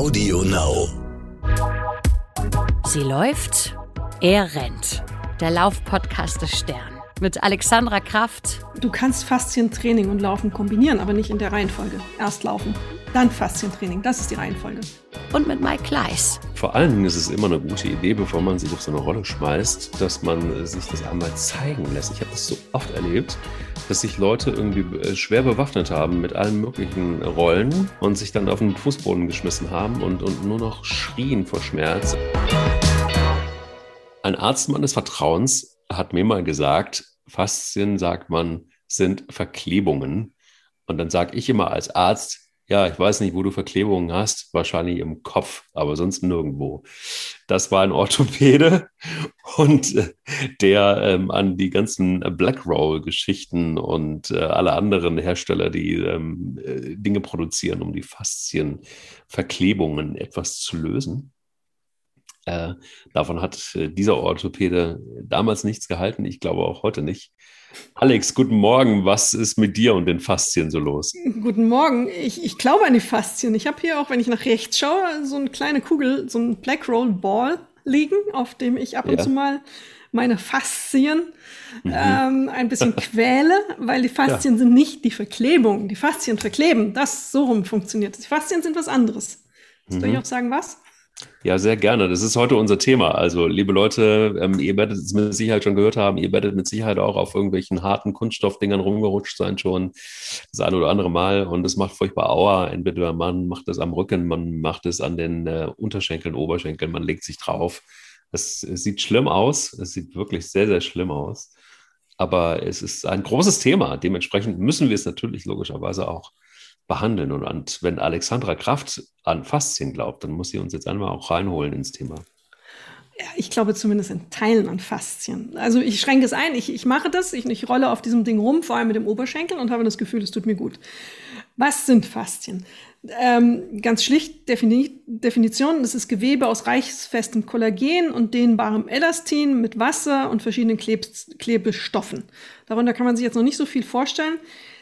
Audio Now. Sie läuft, er rennt. Der Laufpodcast des Stern. Mit Alexandra Kraft. Du kannst Faszientraining und Laufen kombinieren, aber nicht in der Reihenfolge. Erst laufen, dann Faszientraining. Das ist die Reihenfolge. Und mit Mike Kleiss. Vor allen Dingen ist es immer eine gute Idee, bevor man sich auf so eine Rolle schmeißt, dass man sich das einmal zeigen lässt. Ich habe das so oft erlebt, dass sich Leute irgendwie äh, schwer bewaffnet haben mit allen möglichen Rollen und sich dann auf den Fußboden geschmissen haben und, und nur noch schrien vor Schmerz. Ein Arzt meines Vertrauens hat mir mal gesagt, Faszien, sagt man, sind Verklebungen. Und dann sage ich immer als Arzt, ja, ich weiß nicht, wo du Verklebungen hast, wahrscheinlich im Kopf, aber sonst nirgendwo. Das war ein Orthopäde und äh, der ähm, an die ganzen Blackroll-Geschichten und äh, alle anderen Hersteller, die ähm, äh, Dinge produzieren, um die Faszienverklebungen etwas zu lösen. Äh, davon hat äh, dieser Orthopäde damals nichts gehalten, ich glaube auch heute nicht. Alex, guten Morgen. Was ist mit dir und den Faszien so los? Guten Morgen. Ich, ich glaube an die Faszien. Ich habe hier auch, wenn ich nach rechts schaue, so eine kleine Kugel, so ein Black Roll Ball liegen, auf dem ich ab und ja. zu mal meine Faszien mhm. ähm, ein bisschen quäle, weil die Faszien ja. sind nicht die Verklebung. Die Faszien verkleben. Das so rum funktioniert. Die Faszien sind was anderes. Soll mhm. ich auch sagen, was? Ja, sehr gerne. Das ist heute unser Thema. Also, liebe Leute, ähm, ihr werdet es mit Sicherheit schon gehört haben. Ihr werdet mit Sicherheit auch auf irgendwelchen harten Kunststoffdingern rumgerutscht sein schon das eine oder andere Mal. Und es macht furchtbar Aua. Entweder man macht es am Rücken, man macht es an den äh, Unterschenkeln, Oberschenkeln, man legt sich drauf. Es, es sieht schlimm aus. Es sieht wirklich sehr, sehr schlimm aus. Aber es ist ein großes Thema. Dementsprechend müssen wir es natürlich logischerweise auch behandeln. Und wenn Alexandra Kraft an Faszien glaubt, dann muss sie uns jetzt einmal auch reinholen ins Thema. Ja, ich glaube zumindest in Teilen an Faszien. Also ich schränke es ein, ich, ich mache das, ich, ich rolle auf diesem Ding rum, vor allem mit dem Oberschenkel und habe das Gefühl, es tut mir gut. Was sind Faszien? Ähm, ganz schlicht Defini Definition, das ist Gewebe aus reichsfestem Kollagen und dehnbarem Elastin mit Wasser und verschiedenen Kleb Klebestoffen. Darunter kann man sich jetzt noch nicht so viel vorstellen.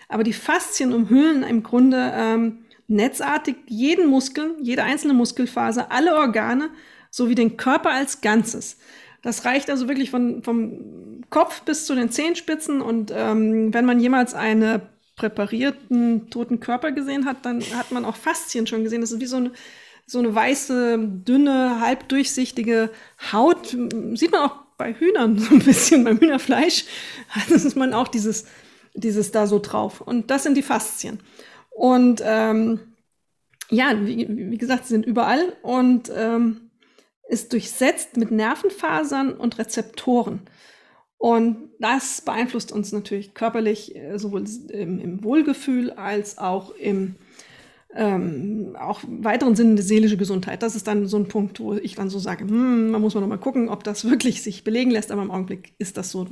Aber die Faszien umhüllen im Grunde ähm, netzartig jeden Muskel, jede einzelne Muskelfaser, alle Organe sowie den Körper als Ganzes. Das reicht also wirklich von, vom Kopf bis zu den Zehenspitzen. Und ähm, wenn man jemals einen präparierten toten Körper gesehen hat, dann hat man auch Faszien schon gesehen. Das ist wie so eine, so eine weiße, dünne, halbdurchsichtige Haut. Sieht man auch bei Hühnern so ein bisschen, beim Hühnerfleisch. Das ist man auch dieses dieses da so drauf. Und das sind die Faszien. Und ähm, ja, wie, wie, gesagt, sie sind überall und ähm, ist durchsetzt mit Nervenfasern und Rezeptoren. Und das beeinflusst uns natürlich körperlich, äh, sowohl im, im Wohlgefühl als auch im ähm, auch weiteren Sinne der seelische Gesundheit. Das ist dann so ein Punkt, wo ich dann so sage, hm, man muss man noch mal gucken, ob das wirklich sich belegen lässt, aber im Augenblick ist das so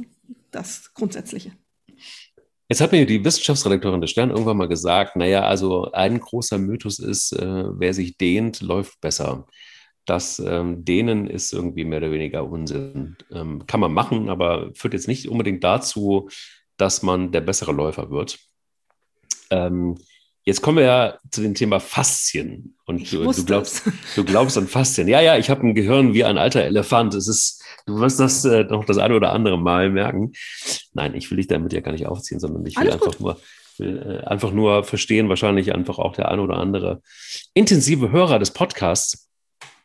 das Grundsätzliche. Jetzt hat mir die Wissenschaftsredakteurin des Stern irgendwann mal gesagt, naja, also ein großer Mythos ist, äh, wer sich dehnt, läuft besser. Das ähm, Dehnen ist irgendwie mehr oder weniger Unsinn. Ähm, kann man machen, aber führt jetzt nicht unbedingt dazu, dass man der bessere Läufer wird. Ähm, Jetzt kommen wir ja zu dem Thema Faszien. Und du, du, glaubst, du glaubst an Faszien. Ja, ja, ich habe ein Gehirn wie ein alter Elefant. Es ist, du wirst das äh, noch das eine oder andere Mal merken. Nein, ich will dich damit ja gar nicht aufziehen, sondern ich will Alles einfach gut. nur, will, äh, einfach nur verstehen, wahrscheinlich einfach auch der eine oder andere intensive Hörer des Podcasts,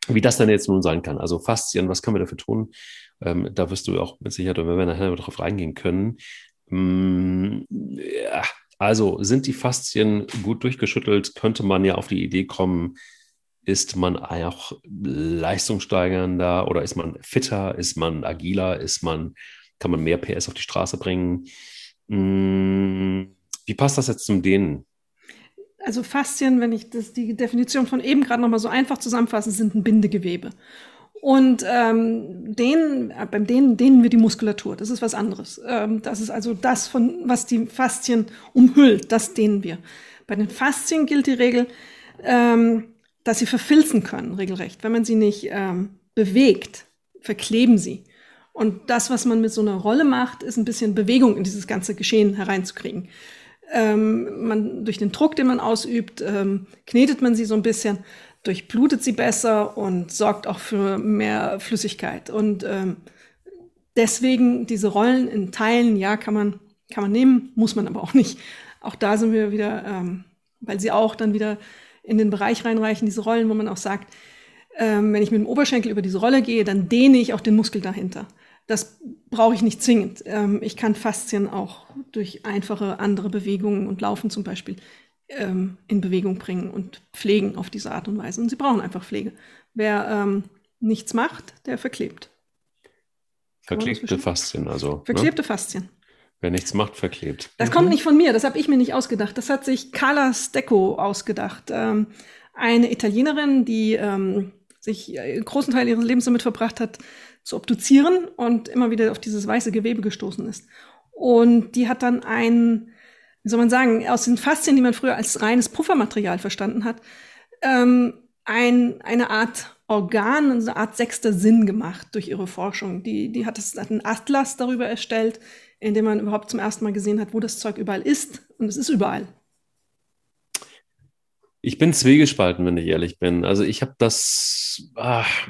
wie das dann jetzt nun sein kann. Also Faszien, was können wir dafür tun? Ähm, da wirst du auch mit Sicherheit, wenn wir nachher darauf reingehen können. Mm, ja, also sind die Faszien gut durchgeschüttelt, könnte man ja auf die Idee kommen, ist man auch leistungssteigernder oder ist man fitter, ist man agiler, ist man, kann man mehr PS auf die Straße bringen? Hm, wie passt das jetzt zum Dehnen? Also Faszien, wenn ich das, die Definition von eben gerade nochmal so einfach zusammenfasse, sind ein Bindegewebe. Und ähm, dehnen, äh, beim Dehnen dehnen wir die Muskulatur. Das ist was anderes. Ähm, das ist also das, von, was die Faszien umhüllt. Das dehnen wir. Bei den Faszien gilt die Regel, ähm, dass sie verfilzen können, regelrecht. Wenn man sie nicht ähm, bewegt, verkleben sie. Und das, was man mit so einer Rolle macht, ist ein bisschen Bewegung in dieses ganze Geschehen hereinzukriegen. Ähm, man, durch den Druck, den man ausübt, ähm, knetet man sie so ein bisschen durchblutet sie besser und sorgt auch für mehr Flüssigkeit. Und ähm, deswegen diese Rollen in Teilen, ja, kann man, kann man nehmen, muss man aber auch nicht. Auch da sind wir wieder, ähm, weil sie auch dann wieder in den Bereich reinreichen, diese Rollen, wo man auch sagt, ähm, wenn ich mit dem Oberschenkel über diese Rolle gehe, dann dehne ich auch den Muskel dahinter. Das brauche ich nicht zwingend. Ähm, ich kann Faszien auch durch einfache andere Bewegungen und Laufen zum Beispiel ähm, in Bewegung bringen und pflegen auf diese Art und Weise. Und sie brauchen einfach Pflege. Wer ähm, nichts macht, der verklebt. Verklebte Faszien, also. Ne? Verklebte ne? Faszien. Wer nichts macht, verklebt. Das mhm. kommt nicht von mir, das habe ich mir nicht ausgedacht. Das hat sich Carla Stecco ausgedacht. Ähm, eine Italienerin, die ähm, sich einen äh, großen Teil ihres Lebens damit verbracht hat, zu obduzieren und immer wieder auf dieses weiße Gewebe gestoßen ist. Und die hat dann ein, wie soll man sagen, aus den Faszien, die man früher als reines Puffermaterial verstanden hat, ähm, ein, eine Art Organ, eine Art sechster Sinn gemacht durch ihre Forschung. Die, die hat, das, hat einen Atlas darüber erstellt, in dem man überhaupt zum ersten Mal gesehen hat, wo das Zeug überall ist. Und es ist überall. Ich bin zwiegespalten, wenn ich ehrlich bin. Also ich habe das, ach,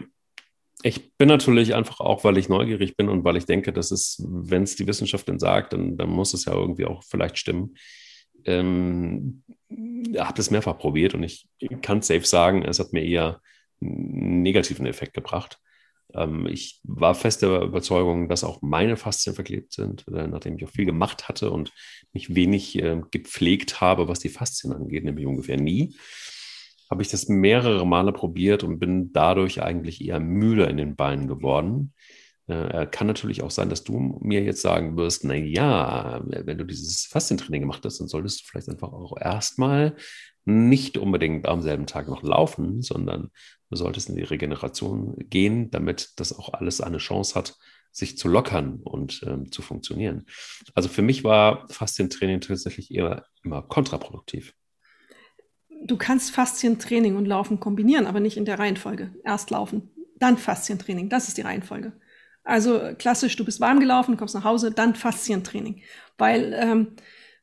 ich bin natürlich einfach auch, weil ich neugierig bin und weil ich denke, dass es, wenn es die Wissenschaft denn sagt, dann, dann muss es ja irgendwie auch vielleicht stimmen. Ähm, habe das mehrfach probiert und ich kann safe sagen, es hat mir eher einen negativen Effekt gebracht. Ähm, ich war fest der Überzeugung, dass auch meine Faszien verklebt sind, äh, nachdem ich auch viel gemacht hatte und mich wenig äh, gepflegt habe, was die Faszien angeht, nämlich ungefähr nie habe ich das mehrere Male probiert und bin dadurch eigentlich eher müder in den Beinen geworden. Äh, kann natürlich auch sein, dass du mir jetzt sagen wirst, na ja, wenn du dieses Faszientraining gemacht hast, dann solltest du vielleicht einfach auch erstmal nicht unbedingt am selben Tag noch laufen, sondern du solltest in die Regeneration gehen, damit das auch alles eine Chance hat, sich zu lockern und ähm, zu funktionieren. Also für mich war Faszientraining tatsächlich eher immer kontraproduktiv du kannst Faszientraining und Laufen kombinieren, aber nicht in der Reihenfolge. Erst laufen, dann Faszientraining. Das ist die Reihenfolge. Also klassisch, du bist warm gelaufen, kommst nach Hause, dann Faszientraining. Weil ähm,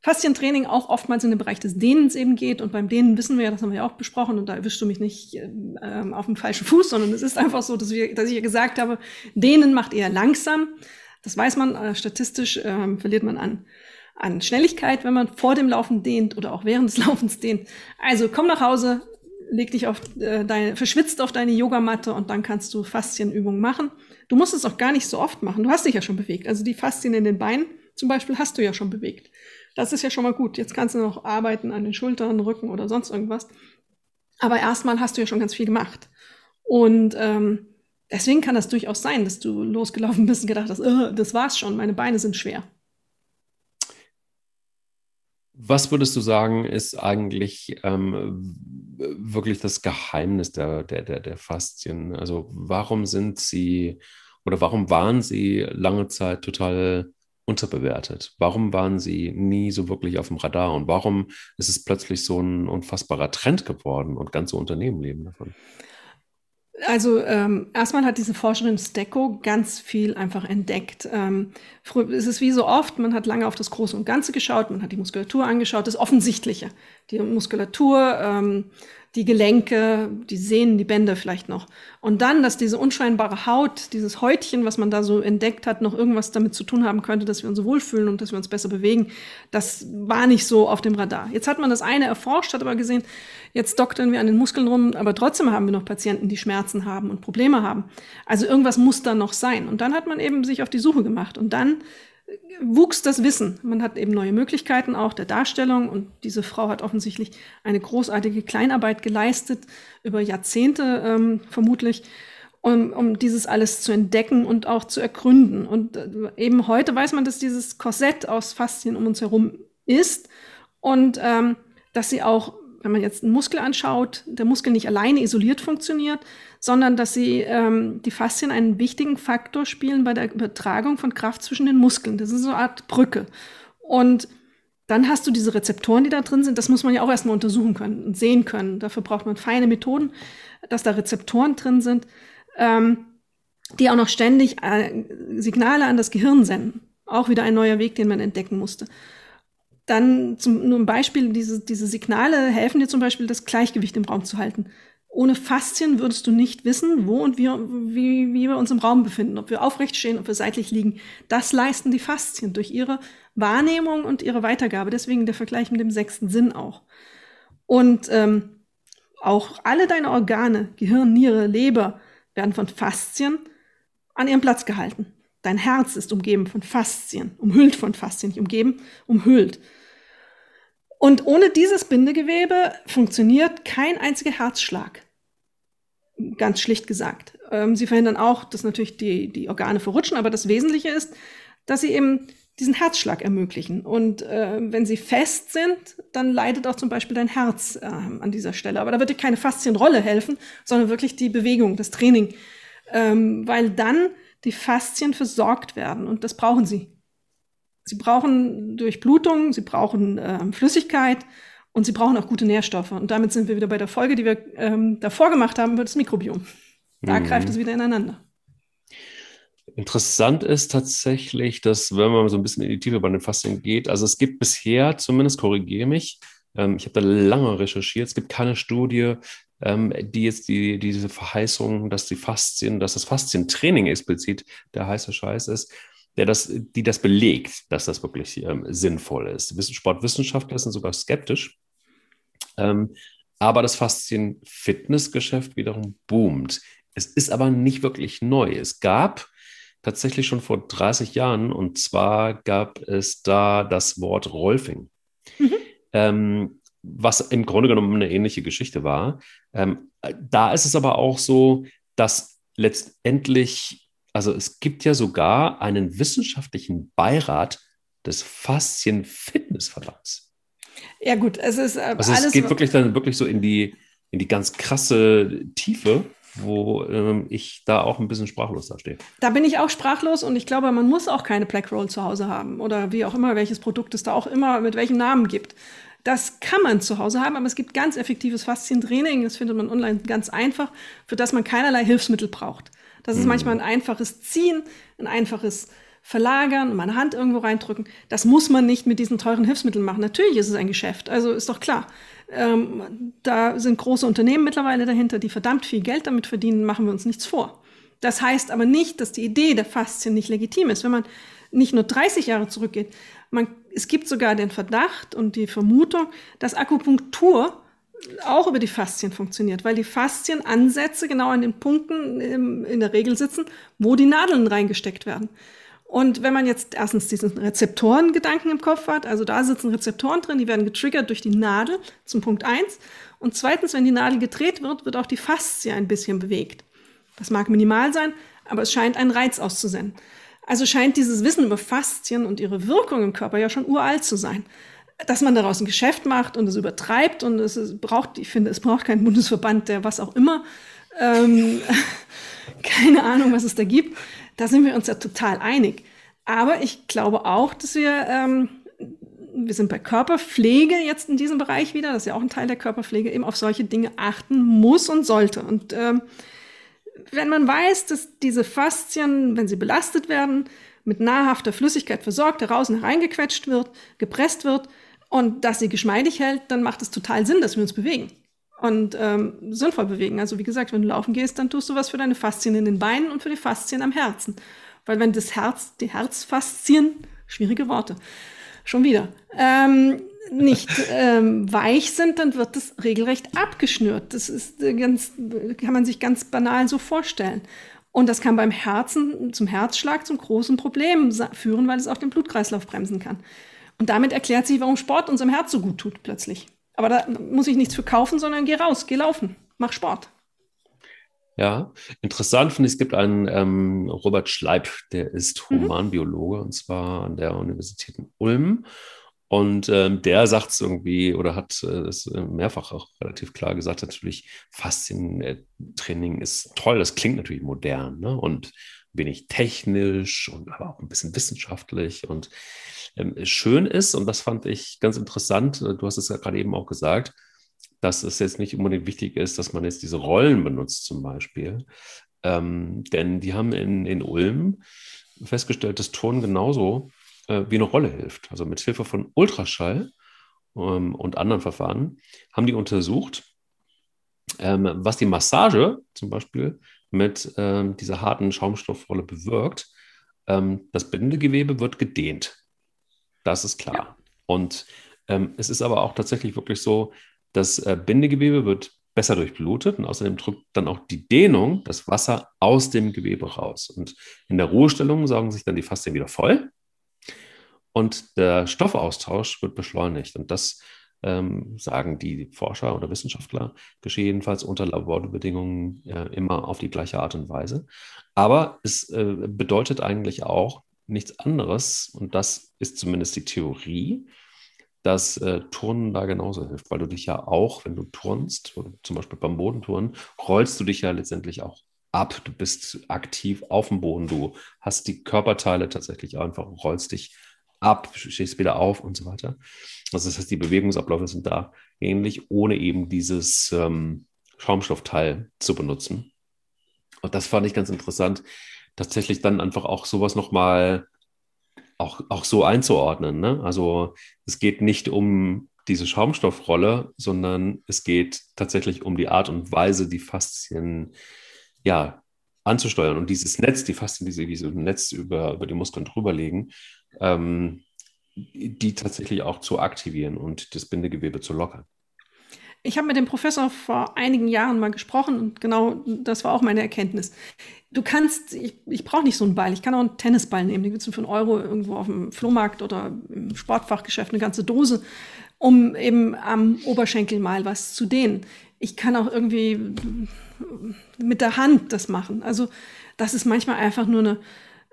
Faszientraining auch oftmals in den Bereich des Dehnens eben geht. Und beim Dehnen wissen wir ja, das haben wir ja auch besprochen, und da erwischst du mich nicht ähm, auf dem falschen Fuß, sondern es ist einfach so, dass, wir, dass ich ja gesagt habe, Dehnen macht eher langsam. Das weiß man, äh, statistisch äh, verliert man an an Schnelligkeit, wenn man vor dem Laufen dehnt oder auch während des Laufens dehnt. Also komm nach Hause, leg dich auf äh, deine, verschwitzt auf deine Yogamatte und dann kannst du Faszienübungen machen. Du musst es auch gar nicht so oft machen. Du hast dich ja schon bewegt. Also die Faszien in den Beinen zum Beispiel hast du ja schon bewegt. Das ist ja schon mal gut. Jetzt kannst du noch arbeiten an den Schultern, Rücken oder sonst irgendwas. Aber erstmal hast du ja schon ganz viel gemacht. Und ähm, deswegen kann das durchaus sein, dass du losgelaufen bist und gedacht hast, das war's schon, meine Beine sind schwer. Was würdest du sagen, ist eigentlich ähm, wirklich das Geheimnis der, der, der, der Faszien? Also warum sind sie oder warum waren sie lange Zeit total unterbewertet? Warum waren sie nie so wirklich auf dem Radar? Und warum ist es plötzlich so ein unfassbarer Trend geworden und ganze Unternehmen leben davon? Also ähm, erstmal hat diese Forscherin Stecco ganz viel einfach entdeckt. Ähm, es ist wie so oft, man hat lange auf das Große und Ganze geschaut, man hat die Muskulatur angeschaut, das Offensichtliche. Die Muskulatur, ähm, die Gelenke, die Sehnen, die Bänder vielleicht noch. Und dann, dass diese unscheinbare Haut, dieses Häutchen, was man da so entdeckt hat, noch irgendwas damit zu tun haben könnte, dass wir uns wohlfühlen und dass wir uns besser bewegen, das war nicht so auf dem Radar. Jetzt hat man das eine erforscht, hat aber gesehen, jetzt doktern wir an den Muskeln rum, aber trotzdem haben wir noch Patienten, die Schmerzen haben und Probleme haben. Also irgendwas muss da noch sein. Und dann hat man eben sich auf die Suche gemacht. Und dann wuchs das Wissen. Man hat eben neue Möglichkeiten auch der Darstellung und diese Frau hat offensichtlich eine großartige Kleinarbeit geleistet, über Jahrzehnte ähm, vermutlich, um, um dieses alles zu entdecken und auch zu ergründen. Und äh, eben heute weiß man, dass dieses Korsett aus Faszien um uns herum ist und ähm, dass sie auch wenn man jetzt einen Muskel anschaut, der Muskel nicht alleine isoliert funktioniert, sondern dass sie ähm, die Faszien einen wichtigen Faktor spielen bei der Übertragung von Kraft zwischen den Muskeln. Das ist so eine Art Brücke. Und dann hast du diese Rezeptoren, die da drin sind. Das muss man ja auch erstmal untersuchen können und sehen können. Dafür braucht man feine Methoden, dass da Rezeptoren drin sind, ähm, die auch noch ständig äh, Signale an das Gehirn senden. Auch wieder ein neuer Weg, den man entdecken musste. Dann zum, nur ein Beispiel, diese, diese Signale helfen dir zum Beispiel, das Gleichgewicht im Raum zu halten. Ohne Faszien würdest du nicht wissen, wo und wie, wie, wie wir uns im Raum befinden, ob wir aufrecht stehen, ob wir seitlich liegen. Das leisten die Faszien durch ihre Wahrnehmung und ihre Weitergabe. Deswegen der Vergleich mit dem sechsten Sinn auch. Und ähm, auch alle deine Organe, Gehirn, Niere, Leber, werden von Faszien an ihrem Platz gehalten. Dein Herz ist umgeben von Faszien, umhüllt von Faszien, nicht umgeben, umhüllt. Und ohne dieses Bindegewebe funktioniert kein einziger Herzschlag. Ganz schlicht gesagt. Ähm, sie verhindern auch, dass natürlich die, die Organe verrutschen, aber das Wesentliche ist, dass sie eben diesen Herzschlag ermöglichen. Und äh, wenn sie fest sind, dann leidet auch zum Beispiel dein Herz äh, an dieser Stelle. Aber da wird dir keine Faszienrolle helfen, sondern wirklich die Bewegung, das Training. Ähm, weil dann die Faszien versorgt werden und das brauchen sie. Sie brauchen Durchblutung, sie brauchen äh, Flüssigkeit und sie brauchen auch gute Nährstoffe. Und damit sind wir wieder bei der Folge, die wir ähm, davor gemacht haben über das Mikrobiom. Da mhm. greift es wieder ineinander. Interessant ist tatsächlich, dass wenn man so ein bisschen in die Tiefe bei den Faszien geht, also es gibt bisher, zumindest korrigiere mich, ähm, ich habe da lange recherchiert, es gibt keine Studie, ähm, die jetzt die, diese Verheißung, dass die Faszien, dass das Faszientraining explizit der heiße Scheiß ist, der das, die das belegt, dass das wirklich ähm, sinnvoll ist. Sportwissenschaftler sind sogar skeptisch. Ähm, aber das Faszien-Fitnessgeschäft wiederum boomt. Es ist aber nicht wirklich neu. Es gab tatsächlich schon vor 30 Jahren und zwar gab es da das Wort Rolfing, mhm. ähm, was im Grunde genommen eine ähnliche Geschichte war. Ähm, da ist es aber auch so, dass letztendlich also es gibt ja sogar einen wissenschaftlichen Beirat des Faszien-Fitnessverbands. Ja gut, es ist äh, also es geht wirklich dann wirklich so in die in die ganz krasse Tiefe, wo ähm, ich da auch ein bisschen sprachlos da stehe. Da bin ich auch sprachlos und ich glaube, man muss auch keine Black Roll zu Hause haben oder wie auch immer, welches Produkt es da auch immer mit welchem Namen gibt. Das kann man zu Hause haben, aber es gibt ganz effektives Faszientraining, das findet man online ganz einfach, für das man keinerlei Hilfsmittel braucht. Das ist mhm. manchmal ein einfaches Ziehen, ein einfaches Verlagern meine Hand irgendwo reindrücken. Das muss man nicht mit diesen teuren Hilfsmitteln machen. Natürlich ist es ein Geschäft, also ist doch klar. Ähm, da sind große Unternehmen mittlerweile dahinter, die verdammt viel Geld damit verdienen, machen wir uns nichts vor. Das heißt aber nicht, dass die Idee der Faszien nicht legitim ist. Wenn man nicht nur 30 Jahre zurückgeht, man, es gibt sogar den Verdacht und die Vermutung, dass Akupunktur auch über die Faszien funktioniert, weil die Faszienansätze genau an den Punkten in der Regel sitzen, wo die Nadeln reingesteckt werden. Und wenn man jetzt erstens diesen Rezeptorengedanken im Kopf hat, also da sitzen Rezeptoren drin, die werden getriggert durch die Nadel zum Punkt eins. Und zweitens, wenn die Nadel gedreht wird, wird auch die Faszie ein bisschen bewegt. Das mag minimal sein, aber es scheint einen Reiz auszusenden. Also scheint dieses Wissen über Faszien und ihre Wirkung im Körper ja schon uralt zu sein dass man daraus ein Geschäft macht und es übertreibt und es braucht, ich finde, es braucht keinen Bundesverband, der was auch immer, ähm, keine Ahnung, was es da gibt. Da sind wir uns ja total einig. Aber ich glaube auch, dass wir, ähm, wir sind bei Körperpflege jetzt in diesem Bereich wieder, das ist ja auch ein Teil der Körperpflege, eben auf solche Dinge achten muss und sollte. Und ähm, wenn man weiß, dass diese Faszien, wenn sie belastet werden, mit nahrhafter Flüssigkeit versorgt, heraus und hereingequetscht wird, gepresst wird, und dass sie geschmeidig hält, dann macht es total Sinn, dass wir uns bewegen und ähm, sinnvoll bewegen. Also wie gesagt, wenn du laufen gehst, dann tust du was für deine Faszien in den Beinen und für die Faszien am Herzen. Weil wenn das Herz, die Herzfaszien, schwierige Worte, schon wieder, ähm, nicht ähm, weich sind, dann wird das regelrecht abgeschnürt. Das ist äh, ganz, kann man sich ganz banal so vorstellen. Und das kann beim Herzen zum Herzschlag zum großen Problem führen, weil es auch den Blutkreislauf bremsen kann. Und damit erklärt sich, warum Sport unserem Herz so gut tut plötzlich. Aber da muss ich nichts für kaufen, sondern geh raus, geh laufen, mach Sport. Ja, interessant finde ich, es gibt einen ähm, Robert Schleib, der ist mhm. Humanbiologe mhm. und zwar an der Universität in Ulm. Und ähm, der sagt es irgendwie oder hat es äh, mehrfach auch relativ klar gesagt, natürlich, Faszientraining ist toll, das klingt natürlich modern ne? und wenig technisch und aber auch ein bisschen wissenschaftlich und schön ist, und das fand ich ganz interessant, äh, du hast es ja gerade eben auch gesagt, dass es jetzt nicht unbedingt wichtig ist, dass man jetzt diese Rollen benutzt zum Beispiel. Ähm, denn die haben in, in Ulm festgestellt, dass Ton genauso äh, wie eine Rolle hilft. Also mit Hilfe von Ultraschall ähm, und anderen Verfahren haben die untersucht, Ähm, was die Massage zum Beispiel mit ähm, dieser harten Schaumstoffrolle bewirkt, ähm, das Bindegewebe wird gedehnt. Das ist klar. Ja. Und ähm, es ist aber auch tatsächlich wirklich so, das äh, Bindegewebe wird besser durchblutet und außerdem drückt dann auch die Dehnung das Wasser aus dem Gewebe raus. Und in der Ruhestellung saugen sich dann die Faszien wieder voll und der Stoffaustausch wird beschleunigt. Und das ähm, sagen die Forscher oder Wissenschaftler, geschieht jedenfalls unter Laborbedingungen äh, immer auf die gleiche Art und Weise. Aber es äh, bedeutet eigentlich auch nichts anderes, und das ist zumindest die Theorie, dass äh, Turnen da genauso hilft, weil du dich ja auch, wenn du turnst, zum Beispiel beim Bodenturnen, rollst du dich ja letztendlich auch ab. Du bist aktiv auf dem Boden, du hast die Körperteile tatsächlich einfach, rollst dich ab, stehst wieder auf und so weiter. Also das heißt, die Bewegungsabläufe sind da ähnlich, ohne eben dieses ähm, Schaumstoffteil zu benutzen. Und das fand ich ganz interessant, tatsächlich dann einfach auch sowas nochmal auch, auch so einzuordnen. Ne? Also es geht nicht um diese Schaumstoffrolle, sondern es geht tatsächlich um die Art und Weise, die Faszien ja, anzusteuern. Und dieses Netz, die Faszien, die sie wie so ein Netz über, über die Muskeln drüber legen, ähm, die tatsächlich auch zu aktivieren und das Bindegewebe zu lockern. Ich habe mit dem Professor vor einigen Jahren mal gesprochen und genau das war auch meine Erkenntnis. Du kannst, ich, ich brauche nicht so einen Ball, ich kann auch einen Tennisball nehmen, den gibt es für einen Euro irgendwo auf dem Flohmarkt oder im Sportfachgeschäft, eine ganze Dose, um eben am Oberschenkel mal was zu dehnen. Ich kann auch irgendwie mit der Hand das machen. Also das ist manchmal einfach nur eine,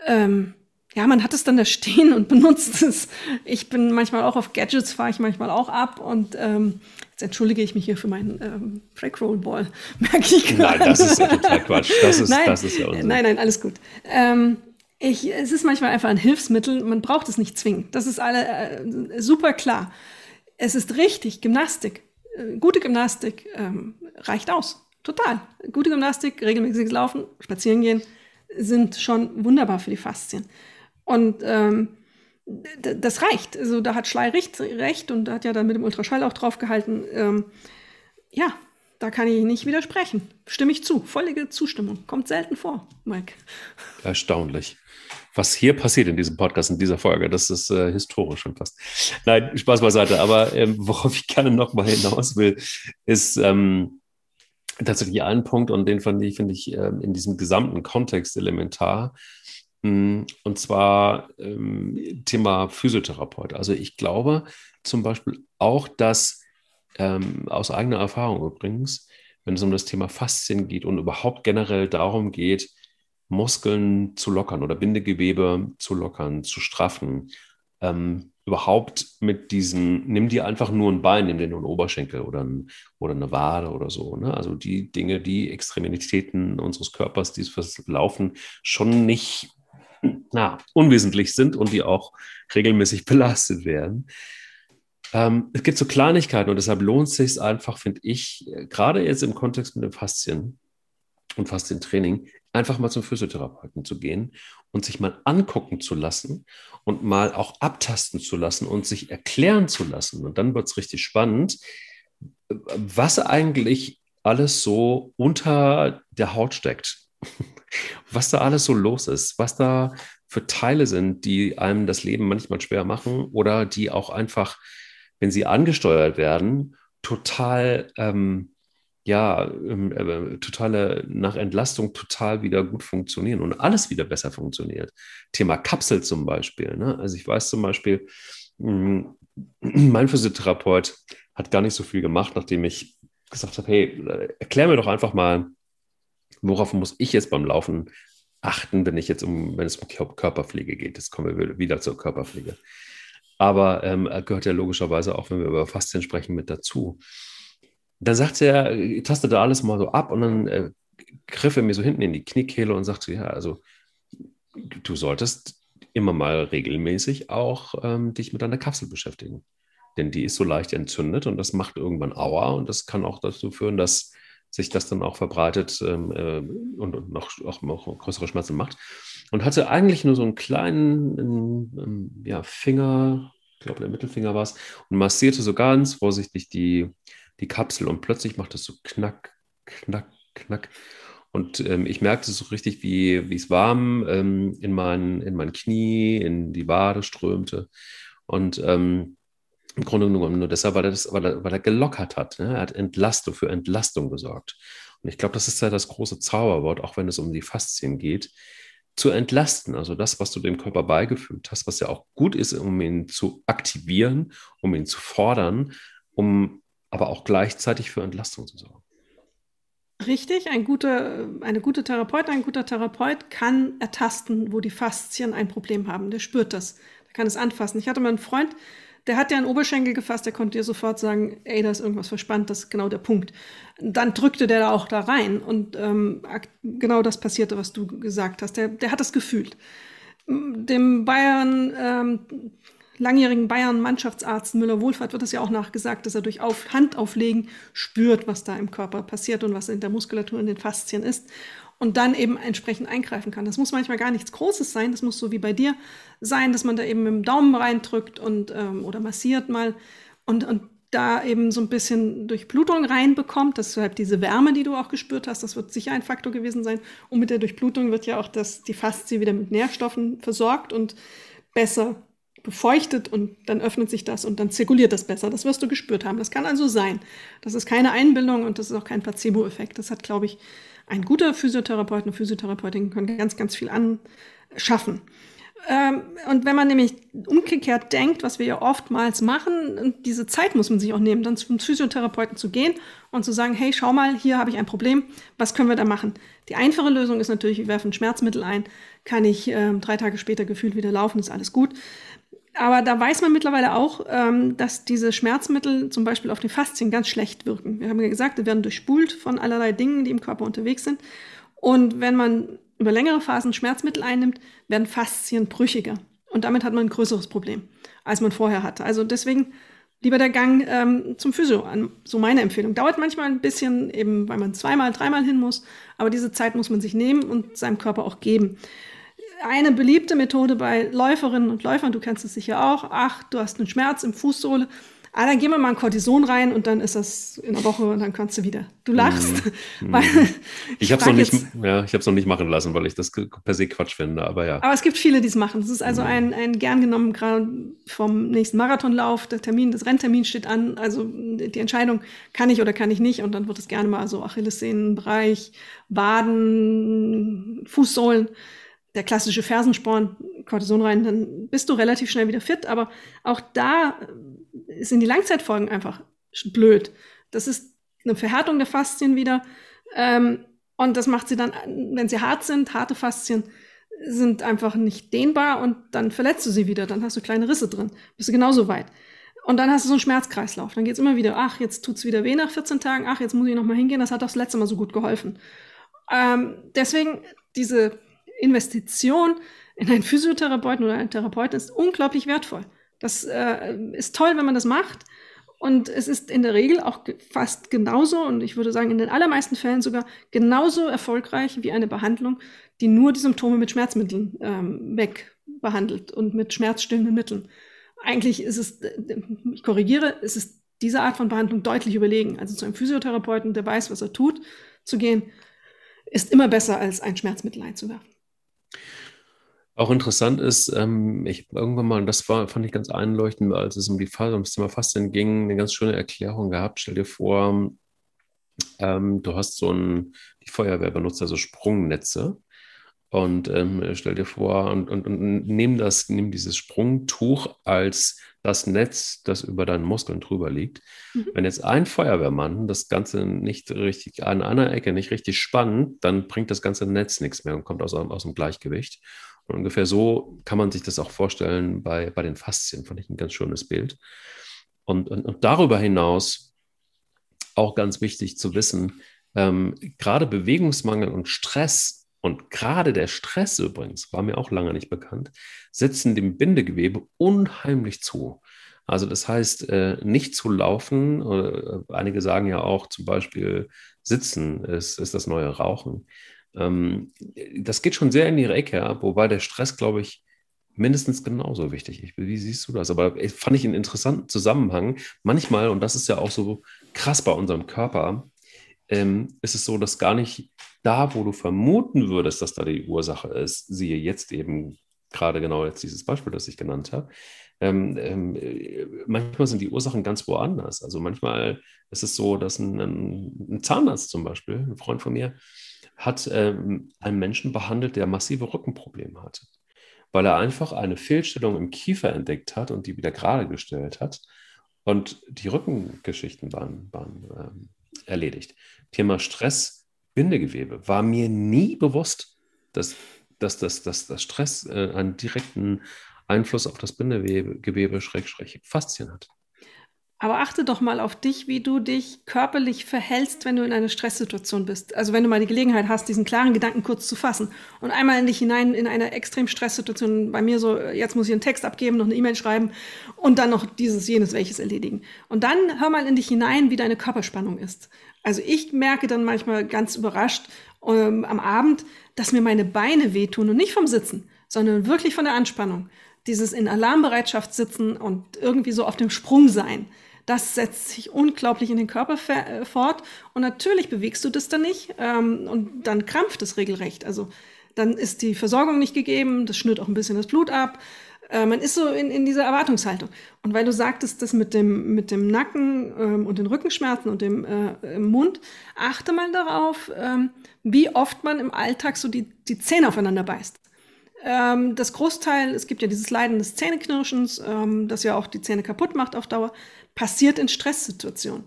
ähm, ja, man hat es dann da stehen und benutzt es. Ich bin manchmal auch auf Gadgets, fahre ich manchmal auch ab und ähm, jetzt entschuldige ich mich hier für meinen ähm, Track Roll Ball, merke ich gerade. Nein, das ist ja total Quatsch. Das ist, nein, das ist ja Unsinn. Nein, nein, alles gut. Ähm, ich, es ist manchmal einfach ein Hilfsmittel, man braucht es nicht zwingend. Das ist alle äh, super klar. Es ist richtig, Gymnastik, äh, gute Gymnastik ähm, reicht aus. Total. Gute Gymnastik, regelmäßiges Laufen, spazieren gehen sind schon wunderbar für die Faszien. Und ähm, das reicht. Also da hat Schley recht, recht und hat ja dann mit dem Ultraschall auch drauf gehalten. Ähm, ja, da kann ich nicht widersprechen. Stimme ich zu. Völlige Zustimmung. Kommt selten vor, Mike. Erstaunlich. Was hier passiert in diesem Podcast, in dieser Folge, das ist äh, historisch schon fast. Nein, Spaß beiseite. Aber ähm, worauf ich gerne noch mal hinaus will, ist ähm, tatsächlich ein Punkt und den fand ich, finde ich, äh, in diesem gesamten Kontext elementar. Mm, und zwar ähm, Thema Physiotherapeut. Also ich glaube zum Beispiel auch, dass ähm, aus eigener Erfahrung übrigens, wenn es um das Thema Faszien geht und überhaupt generell darum geht, Muskeln zu lockern oder Bindegewebe zu lockern, zu straffen, ähm, überhaupt mit diesen, nimm dir einfach nur ein Bein, nimm dir nur einen Oberschenkel oder, ein, oder eine Wade oder so. Ne? Also die Dinge, die Extremitäten unseres Körpers, die fürs Laufen schon nicht na, unwesentlich sind und die auch regelmäßig belastet werden. Ähm, es gibt so Kleinigkeiten und deshalb lohnt es sich einfach, finde ich, gerade jetzt im Kontext mit dem Faszien und Faszientraining, einfach mal zum Physiotherapeuten zu gehen und sich mal angucken zu lassen und mal auch abtasten zu lassen und sich erklären zu lassen. Und dann wird es richtig spannend, was eigentlich alles so unter der Haut steckt was da alles so los ist, was da für Teile sind, die einem das Leben manchmal schwer machen oder die auch einfach, wenn sie angesteuert werden, total, ähm, ja, ähm, äh, totale, nach Entlastung total wieder gut funktionieren und alles wieder besser funktioniert. Thema Kapsel zum Beispiel. Ne? Also ich weiß zum Beispiel, mh, mein Physiotherapeut hat gar nicht so viel gemacht, nachdem ich gesagt habe, hey, erklär mir doch einfach mal, worauf muss ich jetzt beim Laufen achten, wenn ich jetzt um, wenn es um Körperpflege geht. Jetzt kommen wir wieder zur Körperpflege. Aber ähm, gehört ja logischerweise auch, wenn wir über Faszien sprechen, mit dazu. Dann sagt er, tastete alles mal so ab und dann äh, griff er mir so hinten in die Kniekehle und sagte, ja, also du solltest immer mal regelmäßig auch ähm, dich mit deiner Kapsel beschäftigen. Denn die ist so leicht entzündet und das macht irgendwann Aua und das kann auch dazu führen, dass sich das dann auch verbreitet ähm, äh, und, und, noch, auch, auch größere Schmerzen macht. Und hatte eigentlich nur so einen kleinen ähm, ja, Finger, ich glaube der Mittelfinger war es, und massierte so ganz vorsichtig die, die Kapsel und plötzlich macht es so knack, knack, knack. Und ähm, ich merkte so richtig, wie, wie es warm ähm, in, mein, in mein Knie, in die Wade strömte. Und ähm, im Grunde genommen nur deshalb, weil er, das, weil er, weil er gelockert hat. Ne? Er hat Entlastung für Entlastung gesorgt. Und ich glaube, das ist ja das große Zauberwort, auch wenn es um die Faszien geht, zu entlasten. Also das, was du dem Körper beigefügt hast, was ja auch gut ist, um ihn zu aktivieren, um ihn zu fordern, um aber auch gleichzeitig für Entlastung zu sorgen. Richtig, ein guter, eine gute Therapeutin, ein guter Therapeut kann ertasten, wo die Faszien ein Problem haben. Der spürt das, der kann es anfassen. Ich hatte mal einen Freund, der hat ja einen Oberschenkel gefasst, der konnte dir sofort sagen, ey, da ist irgendwas verspannt, das ist genau der Punkt. Dann drückte der da auch da rein und ähm, genau das passierte, was du gesagt hast. Der, der hat das gefühlt. Dem Bayern, ähm, langjährigen Bayern-Mannschaftsarzt Müller-Wohlfahrt wird das ja auch nachgesagt, dass er durch Auf Handauflegen spürt, was da im Körper passiert und was in der Muskulatur in den Faszien ist und dann eben entsprechend eingreifen kann. Das muss manchmal gar nichts Großes sein, das muss so wie bei dir sein, dass man da eben mit dem Daumen reindrückt und ähm, oder massiert mal und, und da eben so ein bisschen Durchblutung reinbekommt. Deshalb diese Wärme, die du auch gespürt hast, das wird sicher ein Faktor gewesen sein. Und mit der Durchblutung wird ja auch das, die Faszie wieder mit Nährstoffen versorgt und besser befeuchtet und dann öffnet sich das und dann zirkuliert das besser. Das wirst du gespürt haben. Das kann also sein. Das ist keine Einbildung und das ist auch kein Placebo-Effekt. Das hat, glaube ich, ein guter Physiotherapeut, eine Physiotherapeutin können ganz, ganz viel anschaffen. Ähm, und wenn man nämlich umgekehrt denkt, was wir ja oftmals machen, diese Zeit muss man sich auch nehmen, dann zum Physiotherapeuten zu gehen und zu sagen, hey, schau mal, hier habe ich ein Problem, was können wir da machen? Die einfache Lösung ist natürlich, wir werfen Schmerzmittel ein, kann ich äh, drei Tage später gefühlt wieder laufen, ist alles gut. Aber da weiß man mittlerweile auch, ähm, dass diese Schmerzmittel zum Beispiel auf die Faszien ganz schlecht wirken. Wir haben ja gesagt, die werden durchspult von allerlei Dingen, die im Körper unterwegs sind. Und wenn man über längere Phasen Schmerzmittel einnimmt, werden Faszien brüchiger. Und damit hat man ein größeres Problem, als man vorher hatte. Also deswegen lieber der Gang ähm, zum Physio an. So meine Empfehlung. Dauert manchmal ein bisschen, eben weil man zweimal, dreimal hin muss. Aber diese Zeit muss man sich nehmen und seinem Körper auch geben eine beliebte Methode bei Läuferinnen und Läufern, du kennst es sicher auch, ach, du hast einen Schmerz im Fußsohle, ah, dann gehen wir mal ein Cortison rein und dann ist das in einer Woche und dann kannst du wieder. Du lachst. Mm. Weil, ich habe es noch, nicht, ja, noch nicht machen lassen, weil ich das per se Quatsch finde, aber ja. Aber es gibt viele, die es machen. Das ist also mm. ein, ein gern genommen, gerade vom nächsten Marathonlauf, der Termin, das Renntermin steht an, also die Entscheidung, kann ich oder kann ich nicht und dann wird es gerne mal so Achillessehnenbereich, Waden, Fußsohlen der klassische Fersensporn, Cortison rein, dann bist du relativ schnell wieder fit. Aber auch da sind die Langzeitfolgen einfach blöd. Das ist eine Verhärtung der Faszien wieder. Ähm, und das macht sie dann, wenn sie hart sind, harte Faszien sind einfach nicht dehnbar und dann verletzt du sie wieder. Dann hast du kleine Risse drin. Bist du genauso weit. Und dann hast du so einen Schmerzkreislauf. Dann geht's immer wieder, ach, jetzt tut's wieder weh nach 14 Tagen, ach, jetzt muss ich noch mal hingehen, das hat auch das letzte Mal so gut geholfen. Ähm, deswegen diese Investition in einen Physiotherapeuten oder einen Therapeuten ist unglaublich wertvoll. Das äh, ist toll, wenn man das macht. Und es ist in der Regel auch fast genauso, und ich würde sagen, in den allermeisten Fällen sogar genauso erfolgreich wie eine Behandlung, die nur die Symptome mit Schmerzmitteln ähm, wegbehandelt und mit schmerzstillenden Mitteln. Eigentlich ist es, ich korrigiere, es ist diese Art von Behandlung deutlich überlegen. Also zu einem Physiotherapeuten, der weiß, was er tut, zu gehen, ist immer besser, als ein Schmerzmittel einzuwerfen. Auch interessant ist, ähm, ich irgendwann mal, und das war, fand ich ganz einleuchtend, als es um die um das Thema Fasten ging, eine ganz schöne Erklärung gehabt. Stell dir vor, ähm, du hast so ein, die Feuerwehr benutzt also Sprungnetze. Und ähm, stell dir vor, und, und, und nimm das, nimm dieses Sprungtuch als das Netz, das über deinen Muskeln drüber liegt. Mhm. Wenn jetzt ein Feuerwehrmann das Ganze nicht richtig an einer Ecke nicht richtig spannt, dann bringt das ganze Netz nichts mehr und kommt aus, aus dem Gleichgewicht. Und ungefähr so kann man sich das auch vorstellen bei, bei den Faszien, fand ich ein ganz schönes Bild. Und, und, und darüber hinaus auch ganz wichtig zu wissen, ähm, gerade Bewegungsmangel und Stress und gerade der Stress übrigens, war mir auch lange nicht bekannt, setzen dem Bindegewebe unheimlich zu. Also das heißt, äh, nicht zu laufen, äh, einige sagen ja auch zum Beispiel, sitzen ist, ist das neue Rauchen. Ähm, das geht schon sehr in ihre Ecke, wobei der Stress, glaube ich, mindestens genauso wichtig ist. Wie siehst du das? Aber fand ich einen interessanten Zusammenhang. Manchmal, und das ist ja auch so krass bei unserem Körper, ähm, ist es so, dass gar nicht da, wo du vermuten würdest, dass da die Ursache ist, siehe jetzt eben gerade genau jetzt dieses Beispiel, das ich genannt habe, ähm, ähm, manchmal sind die Ursachen ganz woanders. Also manchmal ist es so, dass ein, ein Zahnarzt zum Beispiel, ein Freund von mir, hat ähm, einen Menschen behandelt, der massive Rückenprobleme hatte, weil er einfach eine Fehlstellung im Kiefer entdeckt hat und die wieder gerade gestellt hat. Und die Rückengeschichten waren, waren ähm, erledigt. Thema Stress, Bindegewebe war mir nie bewusst, dass, dass, dass, dass, dass Stress äh, einen direkten Einfluss auf das Bindegewebe, Schrägstrich, Faszien hat. Aber achte doch mal auf dich, wie du dich körperlich verhältst, wenn du in einer Stresssituation bist. Also wenn du mal die Gelegenheit hast, diesen klaren Gedanken kurz zu fassen und einmal in dich hinein in eine extrem Stresssituation, bei mir so, jetzt muss ich einen Text abgeben, noch eine E-Mail schreiben und dann noch dieses, jenes, welches erledigen. Und dann hör mal in dich hinein, wie deine Körperspannung ist. Also ich merke dann manchmal ganz überrascht ähm, am Abend, dass mir meine Beine wehtun und nicht vom Sitzen, sondern wirklich von der Anspannung dieses in Alarmbereitschaft sitzen und irgendwie so auf dem Sprung sein, das setzt sich unglaublich in den Körper äh, fort. Und natürlich bewegst du das dann nicht ähm, und dann krampft es regelrecht. Also dann ist die Versorgung nicht gegeben, das schnürt auch ein bisschen das Blut ab. Äh, man ist so in, in dieser Erwartungshaltung. Und weil du sagtest, das mit dem, mit dem Nacken ähm, und den Rückenschmerzen und dem äh, Mund, achte mal darauf, ähm, wie oft man im Alltag so die, die Zähne aufeinander beißt. Ähm, das Großteil, es gibt ja dieses Leiden des Zähneknirschens, ähm, das ja auch die Zähne kaputt macht auf Dauer, passiert in Stresssituationen.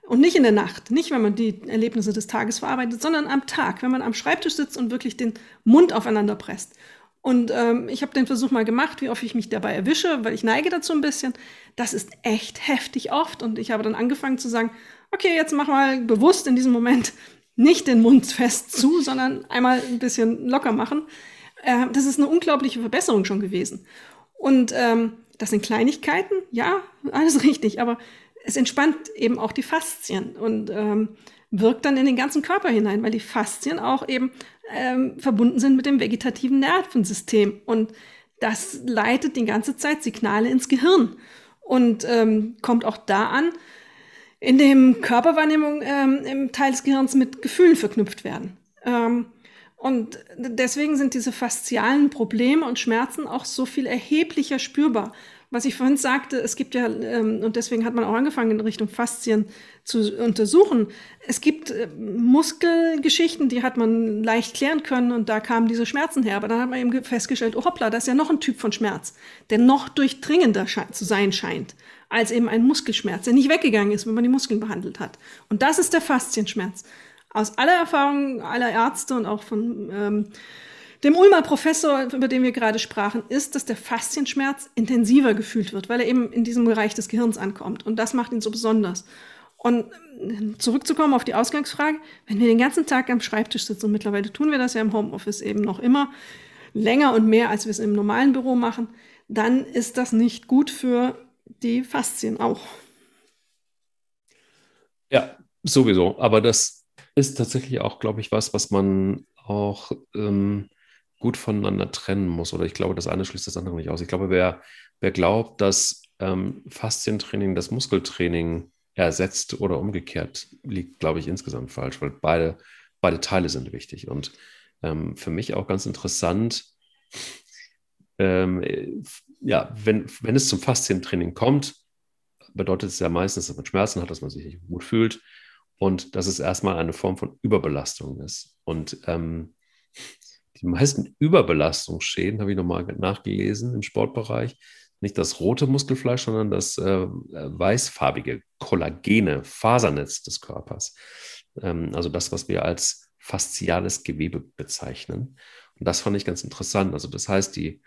Und nicht in der Nacht, nicht wenn man die Erlebnisse des Tages verarbeitet, sondern am Tag, wenn man am Schreibtisch sitzt und wirklich den Mund aufeinander presst. Und ähm, ich habe den Versuch mal gemacht, wie oft ich mich dabei erwische, weil ich neige dazu ein bisschen. Das ist echt heftig oft. Und ich habe dann angefangen zu sagen, okay, jetzt mach mal bewusst in diesem Moment nicht den Mund fest zu, sondern einmal ein bisschen locker machen. Äh, das ist eine unglaubliche Verbesserung schon gewesen. Und ähm, das sind Kleinigkeiten, ja, alles richtig, aber es entspannt eben auch die Faszien und ähm, wirkt dann in den ganzen Körper hinein, weil die Faszien auch eben ähm, verbunden sind mit dem vegetativen Nervensystem. Und das leitet die ganze Zeit Signale ins Gehirn und ähm, kommt auch da an, in dem Körperwahrnehmung ähm, im Teil des Gehirns mit Gefühlen verknüpft werden. Ähm, und deswegen sind diese faszialen Probleme und Schmerzen auch so viel erheblicher spürbar. Was ich vorhin sagte, es gibt ja, ähm, und deswegen hat man auch angefangen, in Richtung Faszien zu untersuchen. Es gibt äh, Muskelgeschichten, die hat man leicht klären können und da kamen diese Schmerzen her. Aber dann hat man eben festgestellt, oh hoppla, das ist ja noch ein Typ von Schmerz, der noch durchdringender zu sein scheint als eben ein Muskelschmerz, der nicht weggegangen ist, wenn man die Muskeln behandelt hat. Und das ist der Faszienschmerz aus aller Erfahrung aller Ärzte und auch von ähm, dem Ulmer Professor, über den wir gerade sprachen, ist, dass der Faszienschmerz intensiver gefühlt wird, weil er eben in diesem Bereich des Gehirns ankommt. Und das macht ihn so besonders. Und ähm, zurückzukommen auf die Ausgangsfrage, wenn wir den ganzen Tag am Schreibtisch sitzen, und mittlerweile tun wir das ja im Homeoffice eben noch immer, länger und mehr, als wir es im normalen Büro machen, dann ist das nicht gut für die Faszien auch. Ja, sowieso. Aber das ist tatsächlich auch, glaube ich, was, was man auch ähm, gut voneinander trennen muss. Oder ich glaube, das eine schließt das andere nicht aus. Ich glaube, wer, wer glaubt, dass ähm, Faszientraining das Muskeltraining ersetzt oder umgekehrt, liegt, glaube ich, insgesamt falsch, weil beide, beide Teile sind wichtig. Und ähm, für mich auch ganz interessant, ähm, ja, wenn, wenn es zum Faszientraining kommt, bedeutet es ja meistens, dass man Schmerzen hat, dass man sich nicht gut fühlt und dass es erstmal eine Form von Überbelastung ist. Und ähm, die meisten Überbelastungsschäden, habe ich nochmal nachgelesen im Sportbereich, nicht das rote Muskelfleisch, sondern das äh, weißfarbige Kollagene, Fasernetz des Körpers. Ähm, also das, was wir als fasziales Gewebe bezeichnen. Und das fand ich ganz interessant. Also das heißt, die,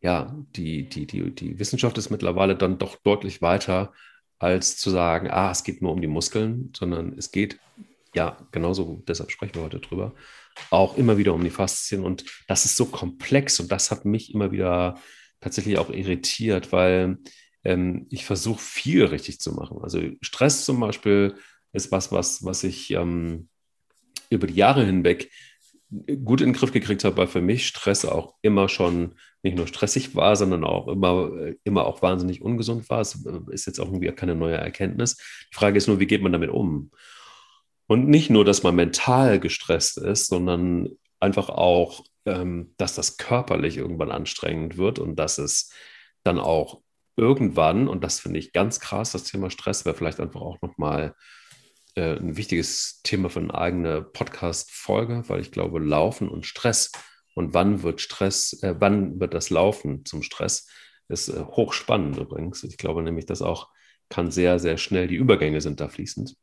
ja, die, die, die, die Wissenschaft ist mittlerweile dann doch deutlich weiter als zu sagen, ah, es geht nur um die Muskeln, sondern es geht, ja, genauso, deshalb sprechen wir heute drüber, auch immer wieder um die Faszien. Und das ist so komplex und das hat mich immer wieder tatsächlich auch irritiert, weil ähm, ich versuche viel richtig zu machen. Also Stress zum Beispiel ist was, was, was ich ähm, über die Jahre hinweg gut in den Griff gekriegt habe, weil für mich Stress auch immer schon nicht nur stressig war, sondern auch immer, immer auch wahnsinnig ungesund war. Es ist jetzt auch irgendwie keine neue Erkenntnis. Die Frage ist nur, wie geht man damit um? Und nicht nur, dass man mental gestresst ist, sondern einfach auch, ähm, dass das körperlich irgendwann anstrengend wird und dass es dann auch irgendwann, und das finde ich ganz krass, das Thema Stress wäre vielleicht einfach auch nochmal äh, ein wichtiges Thema für eine eigene Podcast-Folge, weil ich glaube, Laufen und Stress und wann wird Stress, äh, wann wird das Laufen zum Stress, ist äh, hochspannend übrigens. Ich glaube nämlich, dass auch kann sehr, sehr schnell, die Übergänge sind da fließend.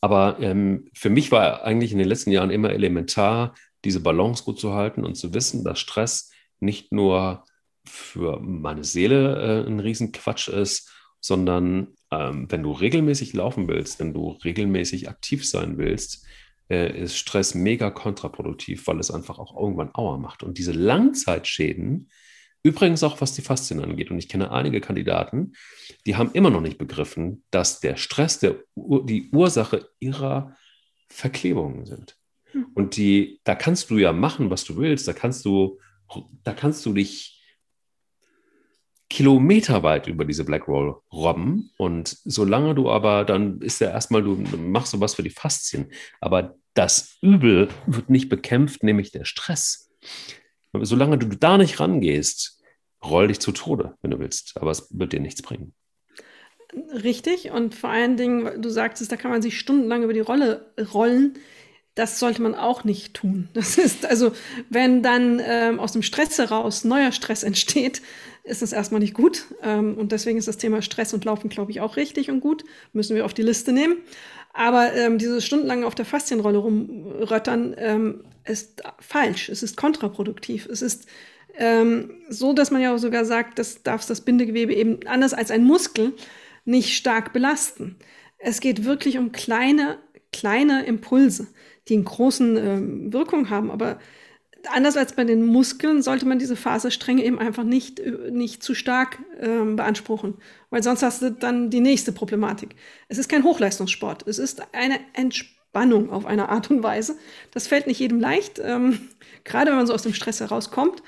Aber ähm, für mich war eigentlich in den letzten Jahren immer elementar, diese Balance gut zu halten und zu wissen, dass Stress nicht nur für meine Seele äh, ein Riesenquatsch ist, sondern ähm, wenn du regelmäßig laufen willst, wenn du regelmäßig aktiv sein willst, äh, ist Stress mega kontraproduktiv, weil es einfach auch irgendwann Auer macht. Und diese Langzeitschäden, übrigens auch was die Faszien angeht, und ich kenne einige Kandidaten, die haben immer noch nicht begriffen, dass der Stress der, die Ursache ihrer Verklebungen sind. Hm. Und die, da kannst du ja machen, was du willst, da kannst du, da kannst du dich kilometerweit über diese Black Roll robben. Und solange du aber, dann ist ja erstmal, du machst sowas für die Faszien. Aber das Übel wird nicht bekämpft, nämlich der Stress. Solange du da nicht rangehst, roll dich zu Tode, wenn du willst. Aber es wird dir nichts bringen. Richtig. Und vor allen Dingen, du sagtest, da kann man sich stundenlang über die Rolle rollen. Das sollte man auch nicht tun. Das ist also, wenn dann ähm, aus dem Stress heraus neuer Stress entsteht, ist es erstmal nicht gut. Ähm, und deswegen ist das Thema Stress und Laufen, glaube ich, auch richtig und gut. Müssen wir auf die Liste nehmen. Aber ähm, dieses stundenlang auf der Faszienrolle rumröttern ähm, ist falsch. Es ist kontraproduktiv. Es ist ähm, so, dass man ja sogar sagt, das darf das Bindegewebe eben anders als ein Muskel nicht stark belasten. Es geht wirklich um kleine, kleine Impulse, die einen großen ähm, Wirkung haben. Aber anders als bei den Muskeln sollte man diese Faserstränge eben einfach nicht, nicht zu stark ähm, beanspruchen, weil sonst hast du dann die nächste Problematik. Es ist kein Hochleistungssport, es ist eine Entspannung auf eine Art und Weise. Das fällt nicht jedem leicht, ähm, gerade wenn man so aus dem Stress herauskommt.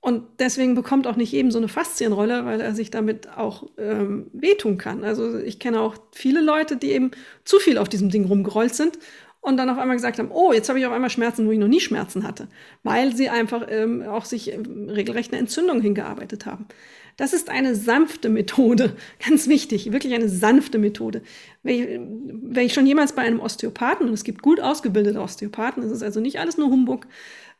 Und deswegen bekommt auch nicht jedem so eine Faszienrolle, weil er sich damit auch ähm, wehtun kann. Also ich kenne auch viele Leute, die eben zu viel auf diesem Ding rumgerollt sind und dann auf einmal gesagt haben, oh, jetzt habe ich auf einmal Schmerzen, wo ich noch nie Schmerzen hatte, weil sie einfach ähm, auch sich ähm, regelrecht eine Entzündung hingearbeitet haben. Das ist eine sanfte Methode, ganz wichtig, wirklich eine sanfte Methode. Wenn ich, wenn ich schon jemals bei einem Osteopathen, und es gibt gut ausgebildete Osteopathen, es ist also nicht alles nur Humbug,